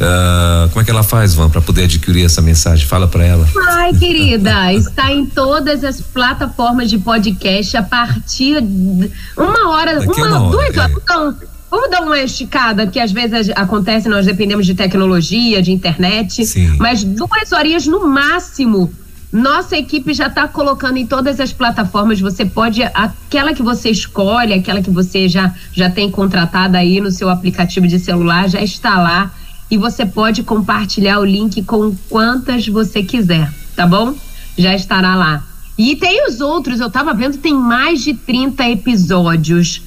Ah, como é que ela faz, Van, para poder adquirir essa mensagem? Fala para ela. Ai, querida, está em todas as plataformas de podcast a partir de uma hora, uma, uma hora, duas horas. É. Então, Vamos dar uma esticada, que às vezes acontece, nós dependemos de tecnologia, de internet, Sim. mas duas horinhas no máximo nossa equipe já está colocando em todas as plataformas. Você pode, aquela que você escolhe, aquela que você já, já tem contratada aí no seu aplicativo de celular, já está lá. E você pode compartilhar o link com quantas você quiser, tá bom? Já estará lá. E tem os outros, eu estava vendo, tem mais de 30 episódios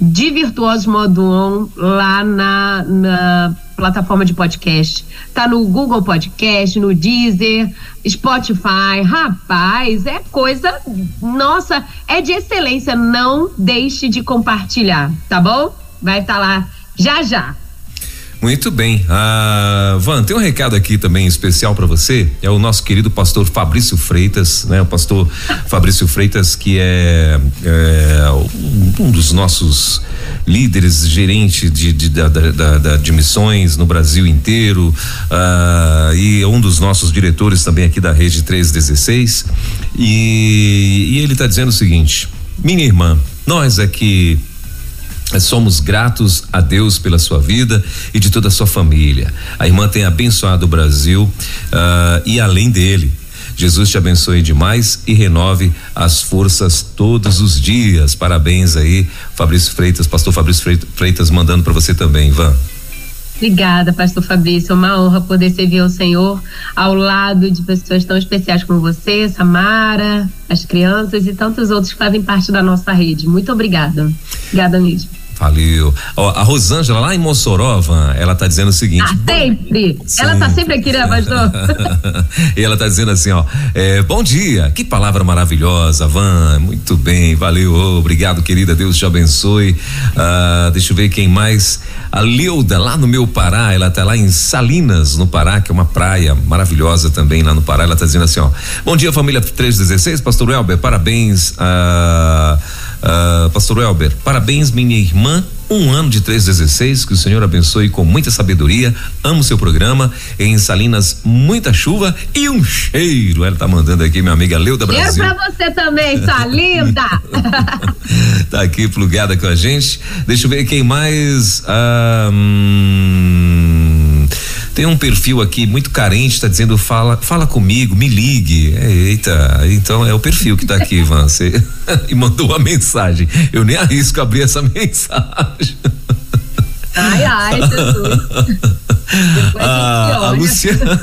de Virtuoso Modo On lá na, na plataforma de podcast. Tá no Google Podcast, no Deezer, Spotify. Rapaz, é coisa. Nossa, é de excelência. Não deixe de compartilhar, tá bom? Vai estar tá lá já já. Muito bem. Ah, Van, tem um recado aqui também especial para você. É o nosso querido pastor Fabrício Freitas, né? O pastor Fabrício Freitas, que é, é um dos nossos líderes, gerente de, de, da, da, da, de missões no Brasil inteiro, ah, e um dos nossos diretores também aqui da Rede 316. E, e ele está dizendo o seguinte: minha irmã, nós aqui Somos gratos a Deus pela sua vida e de toda a sua família. A irmã tem abençoado o Brasil uh, e além dele. Jesus te abençoe demais e renove as forças todos os dias. Parabéns aí, Fabrício Freitas, pastor Fabrício Freitas, mandando para você também, Ivan. Obrigada, pastor Fabrício. É uma honra poder servir ao Senhor ao lado de pessoas tão especiais como você, Samara, as crianças e tantos outros que fazem parte da nossa rede. Muito obrigada. Obrigada mesmo. Valeu. Ó, a Rosângela lá em Mossoró, Van, ela tá dizendo o seguinte. Ah, sempre. Ela tá sempre aqui, né, pastor? e ela tá dizendo assim, ó, é, bom dia, que palavra maravilhosa, Van, muito bem, valeu, oh, obrigado, querida, Deus te abençoe. Ah, deixa eu ver quem mais. A Leuda, lá no meu Pará, ela tá lá em Salinas, no Pará, que é uma praia maravilhosa também lá no Pará. Ela tá dizendo assim, ó, bom dia, família 316, pastor Elber, parabéns. Ah, Uh, Pastor Elber, parabéns, minha irmã. Um ano de 316, que o Senhor abençoe com muita sabedoria. Amo seu programa. Em Salinas, muita chuva e um cheiro. Ela tá mandando aqui, minha amiga Leuda Brasil. Cheiro pra você também, sua linda. tá aqui plugada com a gente. Deixa eu ver quem mais. Ah, hum, tem um perfil aqui muito carente, está dizendo fala, fala comigo, me ligue. É, eita, então é o perfil que está aqui, Ivan. Você e mandou uma mensagem. Eu nem arrisco abrir essa mensagem. Ai, ai, Jesus. A, a, Luciana,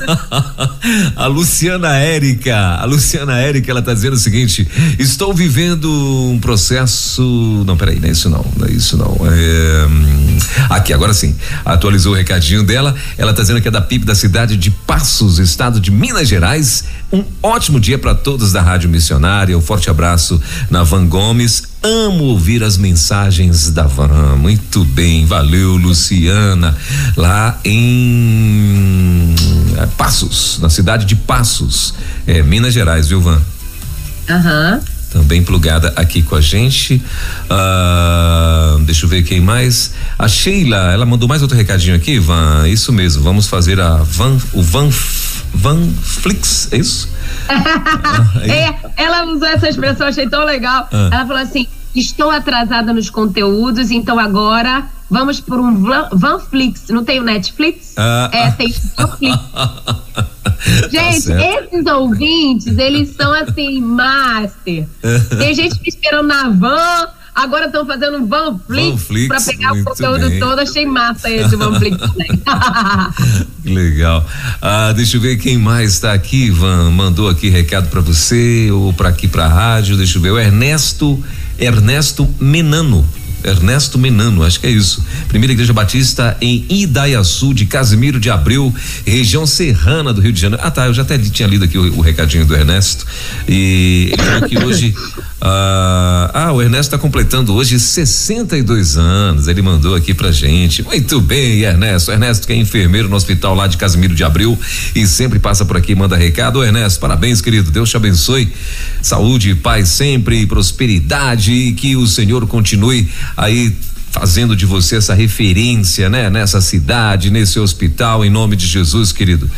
a Luciana Érica, a Luciana Érica, ela está dizendo o seguinte: estou vivendo um processo. Não, peraí, não é isso não, não é isso não. É, hum, aqui, agora sim, atualizou o recadinho dela. Ela está dizendo que é da PIB da cidade de Passos, estado de Minas Gerais. Um ótimo dia para todos da Rádio Missionária. Um forte abraço na Van Gomes. Amo ouvir as mensagens da Van. Muito bem, valeu, Luciana. Lá em é, Passos, na cidade de Passos, é, Minas Gerais, viu, Van? Aham. Uhum. Também plugada aqui com a gente. Uh, deixa eu ver quem mais. A Sheila, ela mandou mais outro recadinho aqui, Van. Isso mesmo, vamos fazer a Van, o Van Vanflix, é isso? é, ela usou essa expressão, achei tão legal. Ah. Ela falou assim: estou atrasada nos conteúdos, então agora vamos por um Vanflix. Não tem o Netflix? Ah. É, tem o Vanflix. Tá gente, tá esses ouvintes, eles são assim, master. Tem gente que esperando na van Agora estão fazendo um Vanflix para pegar o conteúdo bem. todo. Achei massa esse Vanflix também. Legal. Ah, deixa eu ver quem mais está aqui. Van mandou aqui recado para você ou para aqui para a rádio. Deixa eu ver. O Ernesto Ernesto Menano. Ernesto Menano, acho que é isso. Primeira Igreja Batista em Idaiaçu, de Casimiro de Abreu, região serrana do Rio de Janeiro. Ah, tá, eu já até tinha lido aqui o, o recadinho do Ernesto. E ele falou que hoje. Ah, ah, o Ernesto está completando hoje 62 anos. Ele mandou aqui pra gente. Muito bem, Ernesto. Ernesto que é enfermeiro no hospital lá de Casimiro de Abreu e sempre passa por aqui e manda recado. Ô, Ernesto, parabéns, querido. Deus te abençoe. Saúde, paz sempre, prosperidade e que o Senhor continue aí fazendo de você essa referência, né? Nessa cidade, nesse hospital, em nome de Jesus, querido.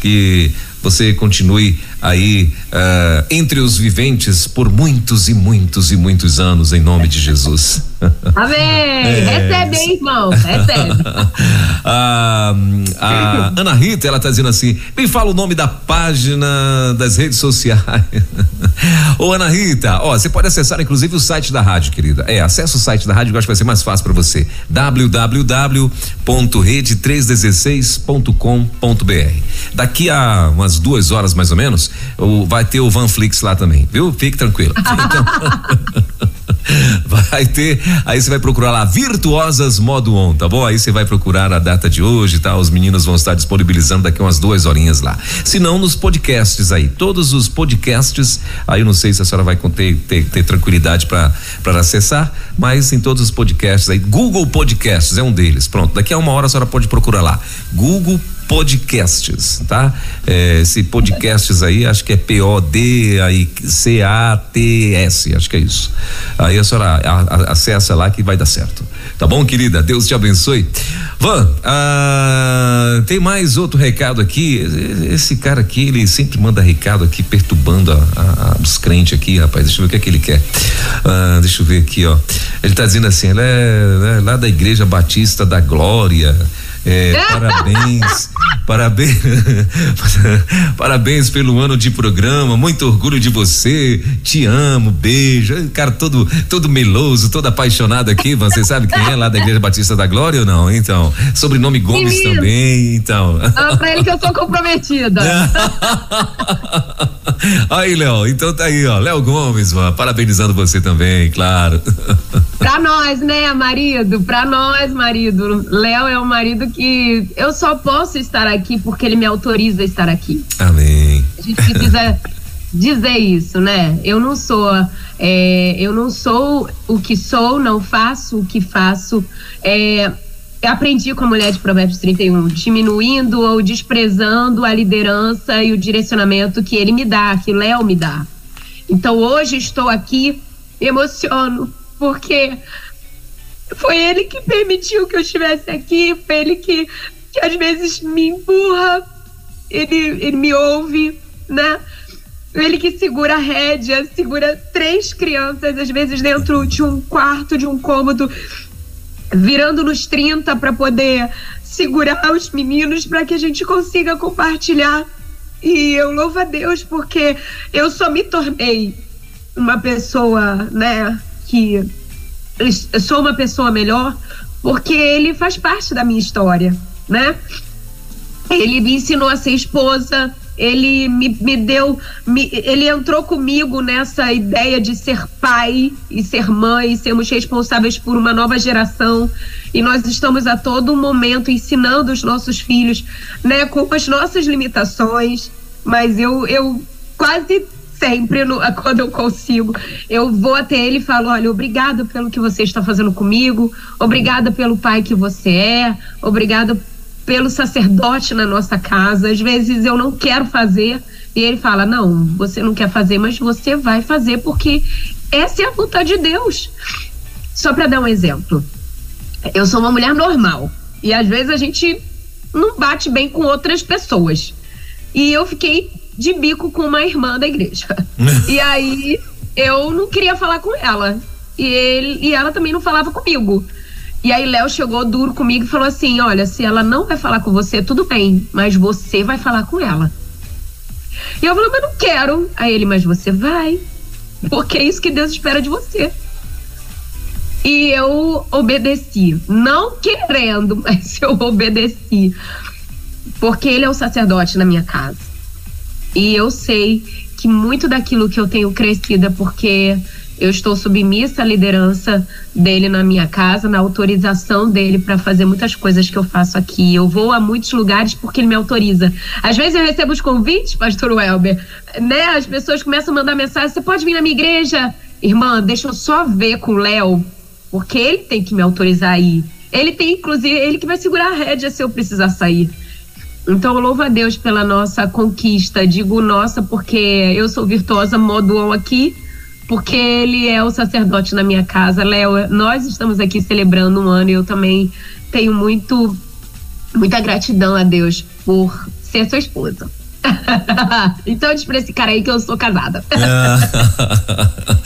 Que você continue aí uh, entre os viventes por muitos e muitos e muitos anos, em nome de Jesus. Amém! É. Recebe, hein, irmão? Recebe. a, a Ana Rita, ela tá dizendo assim: me fala o nome da página das redes sociais. Ô, Ana Rita, ó, você pode acessar inclusive o site da rádio, querida. É, acessa o site da rádio que eu acho que vai ser mais fácil para você. www.rede316.com.br. Daqui a umas duas horas mais ou menos, o, vai ter o Vanflix lá também, viu? Fique tranquilo. Então, vai ter, aí você vai procurar lá Virtuosas Modo On, tá bom? Aí você vai procurar a data de hoje, tá? Os meninos vão estar disponibilizando daqui umas duas horinhas lá. Se não, nos podcasts aí, todos os podcasts, aí eu não sei se a senhora vai ter, ter, ter tranquilidade para acessar, mas em todos os podcasts aí, Google Podcasts é um deles. Pronto, daqui a uma hora a senhora pode procurar lá. Google podcasts, tá? É, esse podcasts aí, acho que é P-O-D, aí C-A-T-S, acho que é isso. Aí a senhora a, a, acessa lá que vai dar certo. Tá bom, querida? Deus te abençoe. Van, ah, tem mais outro recado aqui. Esse cara aqui, ele sempre manda recado aqui, perturbando a, os crentes aqui, rapaz. Deixa eu ver o que é que ele quer. Ah, deixa eu ver aqui, ó. Ele tá dizendo assim, ele é, é lá da Igreja Batista da Glória. É, parabéns, parabéns, parabéns pelo ano de programa, muito orgulho de você, te amo, beijo, cara todo, todo meloso, todo apaixonado aqui, você sabe quem é lá da Igreja Batista da Glória ou não? Então, sobrenome Gomes Menino. também, então. Ah, pra ele que eu sou comprometida. aí, Léo, então tá aí, ó, Léo Gomes, mano, parabenizando você também, claro. Pra nós, né, marido? Pra nós, marido. Léo é o marido que eu só posso estar aqui porque ele me autoriza a estar aqui. Amém. A gente precisa dizer isso, né? Eu não sou, é, eu não sou o que sou, não faço o que faço. É, aprendi com a mulher de Provérbios 31, diminuindo ou desprezando a liderança e o direcionamento que ele me dá, que Léo me dá. Então hoje estou aqui, emociono, porque foi ele que permitiu que eu estivesse aqui, foi ele que, que às vezes me empurra, ele, ele me ouve, né? Ele que segura a rédea, segura três crianças, às vezes dentro de um quarto, de um cômodo, virando nos 30 para poder segurar os meninos para que a gente consiga compartilhar. E eu louvo a Deus porque eu só me tornei uma pessoa, né, que sou uma pessoa melhor porque ele faz parte da minha história, né? Ele me ensinou a ser esposa, ele me, me deu, me, ele entrou comigo nessa ideia de ser pai e ser mãe, sermos responsáveis por uma nova geração. E nós estamos a todo momento ensinando os nossos filhos, né, com as nossas limitações. Mas eu, eu quase sempre, no, quando eu consigo, eu vou até ele e falo: olha, obrigada pelo que você está fazendo comigo, obrigada pelo pai que você é, obrigada pelo sacerdote na nossa casa. Às vezes eu não quero fazer e ele fala: não, você não quer fazer, mas você vai fazer porque essa é a vontade de Deus. Só para dar um exemplo, eu sou uma mulher normal e às vezes a gente não bate bem com outras pessoas. E eu fiquei de bico com uma irmã da igreja. e aí eu não queria falar com ela. E, ele, e ela também não falava comigo. E aí Léo chegou duro comigo e falou assim: olha, se ela não vai falar com você, tudo bem, mas você vai falar com ela. E eu falei, mas não quero. Aí ele, mas você vai. Porque é isso que Deus espera de você. E eu obedeci. Não querendo, mas eu obedeci. Porque ele é o sacerdote na minha casa. E eu sei que muito daquilo que eu tenho crescido é porque Eu estou submissa à liderança dele na minha casa, na autorização dele para fazer muitas coisas que eu faço aqui. Eu vou a muitos lugares porque ele me autoriza. Às vezes eu recebo os convites, pastor Welber, né? As pessoas começam a mandar mensagem: você pode vir na minha igreja? Irmã, deixa eu só ver com o Léo, porque ele tem que me autorizar aí. Ele tem, inclusive, ele que vai segurar a rédea se eu precisar sair. Então, louvo a Deus pela nossa conquista. Digo nossa porque eu sou virtuosa modo aqui, porque ele é o sacerdote na minha casa. Léo, nós estamos aqui celebrando um ano e eu também tenho muito, muita gratidão a Deus por ser sua esposa. então diz pra esse cara aí que eu sou casada.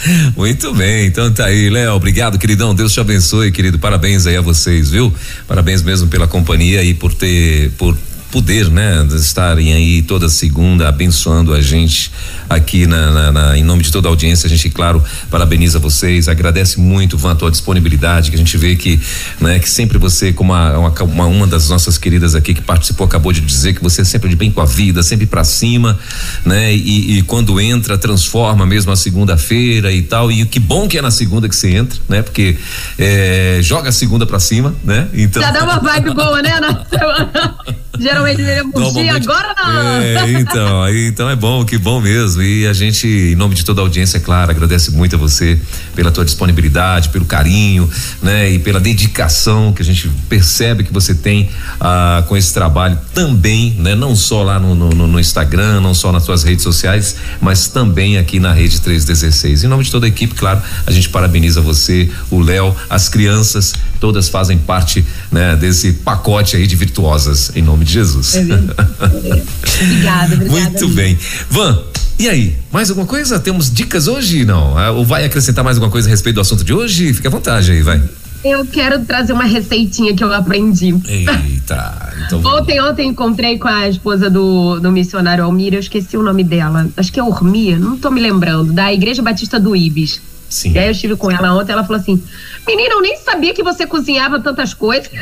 Muito bem, então tá aí, Léo. Obrigado, queridão. Deus te abençoe, querido. Parabéns aí a vocês, viu? Parabéns mesmo pela companhia e por ter, por poder, né, estarem aí toda segunda abençoando a gente aqui na, na, na, em nome de toda a audiência. A gente, claro, parabeniza vocês, agradece muito, Van, a tua disponibilidade, que a gente vê que, né, que sempre você, como uma, uma, uma das nossas queridas aqui que participou, acabou de dizer que você é sempre de bem com a vida, sempre para cima, né, e, e, quando entra, transforma mesmo a segunda-feira e tal. E que bom que é na segunda que você entra, né, porque é, joga a segunda para cima, né? Então. Já dá uma vibe boa, né? Na semana. Geralmente ele é agora não. É, então, aí, então é bom, que bom mesmo. E a gente, em nome de toda a audiência, é claro, agradece muito a você pela tua disponibilidade, pelo carinho, né? E pela dedicação que a gente percebe que você tem ah, com esse trabalho também, né? Não só lá no, no, no Instagram, não só nas suas redes sociais, mas também aqui na Rede 316. Em nome de toda a equipe, claro, a gente parabeniza você, o Léo, as crianças, todas fazem parte, né? Desse pacote aí de virtuosas, em nome de Jesus. É obrigada, obrigada. Muito bem. Van, e aí, mais alguma coisa? Temos dicas hoje? Não? Ah, ou vai acrescentar mais alguma coisa a respeito do assunto de hoje? Fique à vontade aí, vai. Eu quero trazer uma receitinha que eu aprendi. Eita, então Ontem, ontem encontrei com a esposa do, do missionário Almir, eu esqueci o nome dela. Acho que é Ormia, não tô me lembrando, da Igreja Batista do Ibis. Sim. E aí eu estive com ela ontem, ela falou assim: Menina, eu nem sabia que você cozinhava tantas coisas. eu,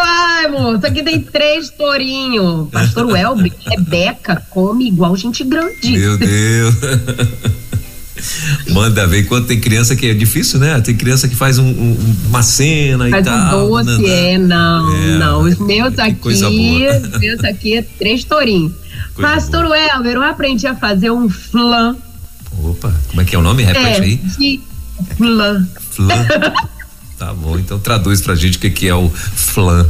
ai, amor, isso aqui tem três tourinhos. Pastor Welby, Rebeca, come igual gente grande. Meu Deus. Manda ver. Quando tem criança que é difícil, né? Tem criança que faz um, um, uma cena faz e tal. Faz um doce, é, não, é, não. Os meus aqui, os meus aqui é três tourinhos. Pastor boa. Welber, eu aprendi a fazer um flan Opa, como é que é o nome? Repete é, aí. De flan. Flan. Tá bom, então traduz pra gente o que, que é o flan.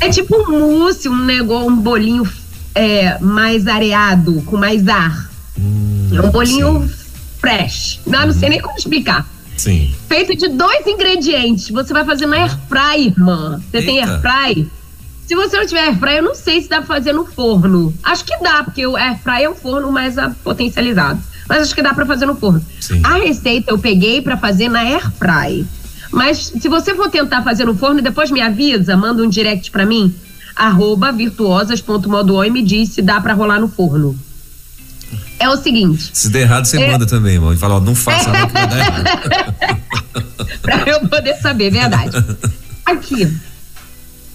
É tipo um mousse, um negócio, um bolinho é, mais areado, com mais ar. Hum, é um bolinho sim. fresh. Não, não sei nem como explicar. Sim. Feito de dois ingredientes. Você vai fazer na airfry, irmã. Você Eita. tem airfry? Se você não tiver airfry, eu não sei se dá pra fazer no forno. Acho que dá, porque o airfry é um forno mais potencializado mas acho que dá para fazer no forno. Sim. A receita eu peguei para fazer na air fry. Mas se você for tentar fazer no forno, depois me avisa, manda um direct para mim, arroba virtuosas.modo e me diz se dá para rolar no forno. É o seguinte. Se der errado, você é... manda também, irmão. E fala, ó, não faça nada que vai dar errado. pra eu poder saber, verdade. Aqui,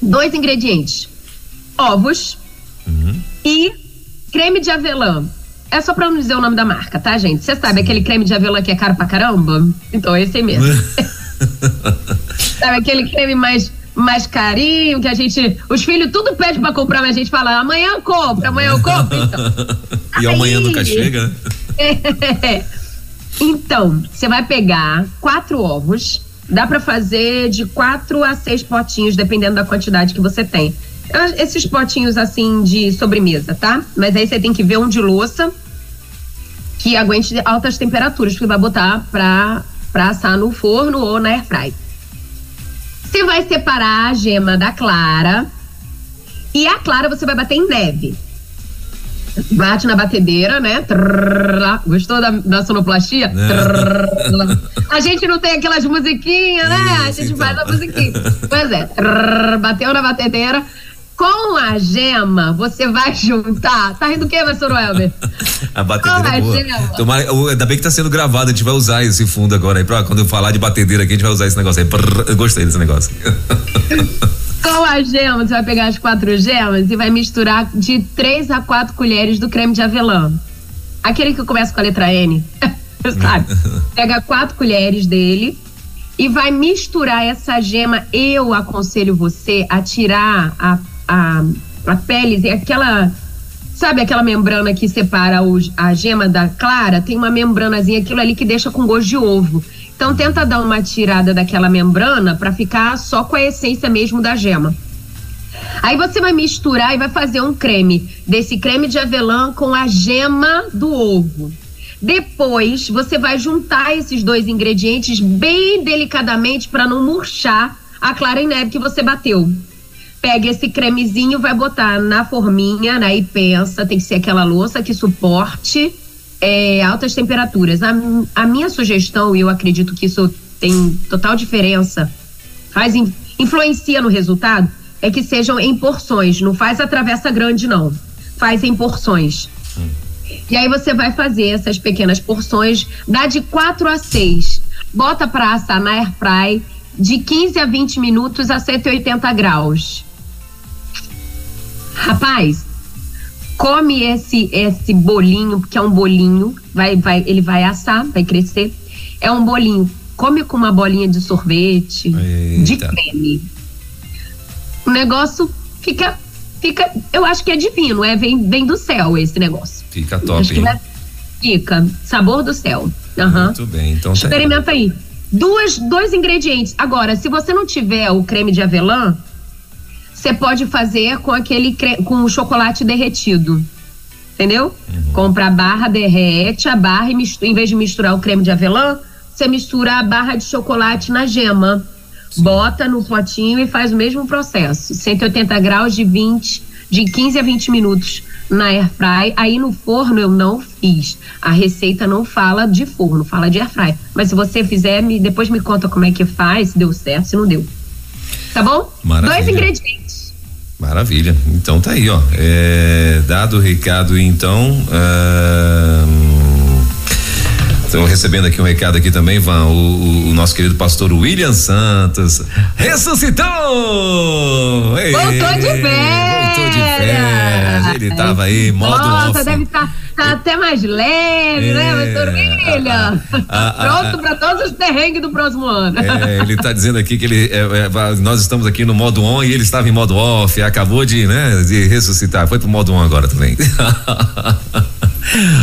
dois ingredientes: ovos uhum. e creme de avelã. É só pra não dizer o nome da marca, tá, gente? Você sabe aquele creme de avelã que é caro pra caramba? Então, esse aí mesmo. sabe aquele creme mais mais carinho, que a gente. Os filhos tudo pede pra comprar, mas a gente fala, amanhã eu compro, amanhã eu compro. Então. e Aí, amanhã nunca chega, né? Então, você vai pegar quatro ovos. Dá para fazer de quatro a seis potinhos, dependendo da quantidade que você tem. Esses potinhos assim de sobremesa, tá? Mas aí você tem que ver um de louça que aguente altas temperaturas, porque vai botar pra, pra assar no forno ou na airfry. Você vai separar a gema da clara e a clara você vai bater em neve. Bate na batedeira, né? Trrr, gostou da, da sonoplastia? É. a gente não tem aquelas musiquinhas, né? Isso, a gente então. faz a musiquinha. Pois é. Trrr, bateu na batedeira com a gema, você vai juntar. Tá rindo o quê, pastor Welber? a batedeira é boa. Tomara, ainda bem que tá sendo gravado, a gente vai usar esse fundo agora aí. Pra, quando eu falar de batedeira aqui, a gente vai usar esse negócio aí. Eu gostei desse negócio. com a gema, você vai pegar as quatro gemas e vai misturar de três a quatro colheres do creme de avelã. Aquele que começa com a letra N. sabe? Pega quatro colheres dele e vai misturar essa gema. Eu aconselho você a tirar a, a, a pele, aquela. Sabe aquela membrana que separa o, a gema da clara? Tem uma membranazinha, aquilo ali que deixa com gosto de ovo. Então tenta dar uma tirada daquela membrana para ficar só com a essência mesmo da gema. Aí você vai misturar e vai fazer um creme desse creme de avelã com a gema do ovo. Depois, você vai juntar esses dois ingredientes bem delicadamente para não murchar a clara em neve que você bateu. Pega esse cremezinho, vai botar na forminha, né? E pensa, tem que ser aquela louça que suporte é, altas temperaturas. A, a, minha sugestão, e eu acredito que isso tem total diferença, faz influencia no resultado, é que sejam em porções. Não faz a travessa grande, não. Faz em porções. E aí você vai fazer essas pequenas porções, dá de 4 a 6. Bota para assar na air fry de 15 a 20 minutos a 180 graus. Rapaz, come esse esse bolinho, que é um bolinho, vai vai ele vai assar, vai crescer. É um bolinho. Come com uma bolinha de sorvete, Eita. de creme. O negócio fica fica, eu acho que é divino, é vem vem do céu esse negócio. Fica top. Vai... Fica. Sabor do céu. Uhum. Muito bem. Então tá Experimenta tá aí. Duas, dois ingredientes. Agora, se você não tiver o creme de avelã, você pode fazer com aquele com o chocolate derretido. Entendeu? Uhum. Compra a barra, derrete a barra e mistura, em vez de misturar o creme de avelã, você mistura a barra de chocolate na gema. Sim. Bota no potinho e faz o mesmo processo. 180 graus de 20, de 15 a 20 minutos na air fry. Aí no forno eu não fiz. A receita não fala de forno, fala de air fry. Mas se você fizer, me, depois me conta como é que faz, se deu certo, se não deu. Tá bom? Maravilha. Dois ingredientes. Maravilha. Então tá aí, ó. É, dado o recado, então. Estamos recebendo aqui um recado aqui também, Van, o, o, nosso querido pastor William Santos ressuscitou! Ei, voltou de férias! Voltou de férias! Ele estava aí, modo Nossa, off. deve estar tá, tá até mais leve, né, é, né, pastor William? Pronto para todos os perrengues do próximo ano. É, ele está dizendo aqui que ele, é, é, nós estamos aqui no modo on e ele estava em modo off, acabou de, né, de ressuscitar, foi pro modo on agora também.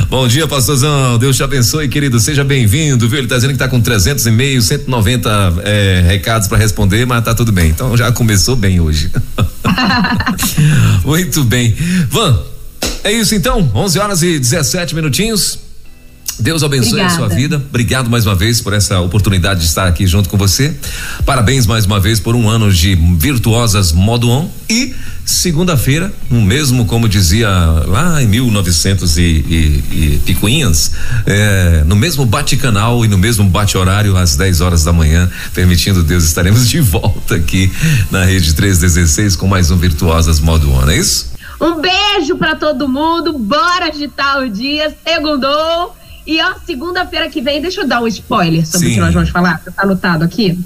Bom dia, pastorzão. Deus te abençoe, querido. Seja bem-vindo, viu? Ele tá dizendo que tá com 300 e-mails, 190 é, recados para responder, mas tá tudo bem. Então já começou bem hoje. Muito bem. Van, é isso então. 11 horas e 17 minutinhos. Deus abençoe Obrigada. a sua vida. Obrigado mais uma vez por essa oportunidade de estar aqui junto com você. Parabéns mais uma vez por um ano de virtuosas modo on e segunda-feira, no mesmo como dizia lá em 1900 e, e, e picuinhas, é, no mesmo bate-canal e no mesmo bate-horário às 10 horas da manhã, permitindo Deus, estaremos de volta aqui na rede 316 com mais um virtuosas modo on, é isso? Um beijo para todo mundo. Bora agitar o dia. Segundou. E ó, segunda-feira que vem, deixa eu dar um spoiler sobre Sim. o que nós vamos falar, tá anotado aqui.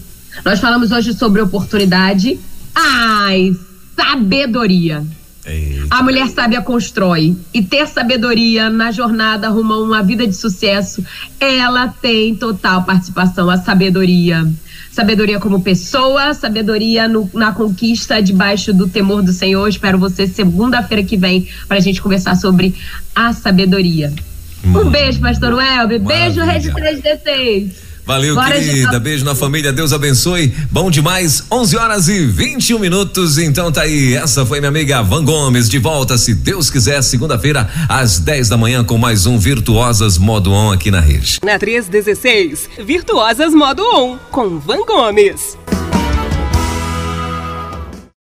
Nós falamos hoje sobre oportunidade. Ai, sabedoria. Eita. A mulher sábia constrói. E ter sabedoria na jornada rumo a uma vida de sucesso, ela tem total participação. A sabedoria. Sabedoria como pessoa, sabedoria no, na conquista debaixo do temor do Senhor. Espero você segunda-feira que vem para a gente conversar sobre a sabedoria. Um beijo, pastor Welber. Beijo, Rede 316. Valeu, Bora querida. Beijo na família. Deus abençoe. Bom demais. 11 horas e 21 minutos. Então tá aí. Essa foi minha amiga Van Gomes. De volta, se Deus quiser, segunda-feira, às 10 da manhã, com mais um Virtuosas Modo On aqui na rede. Na 316, Virtuosas Modo On, com Van Gomes.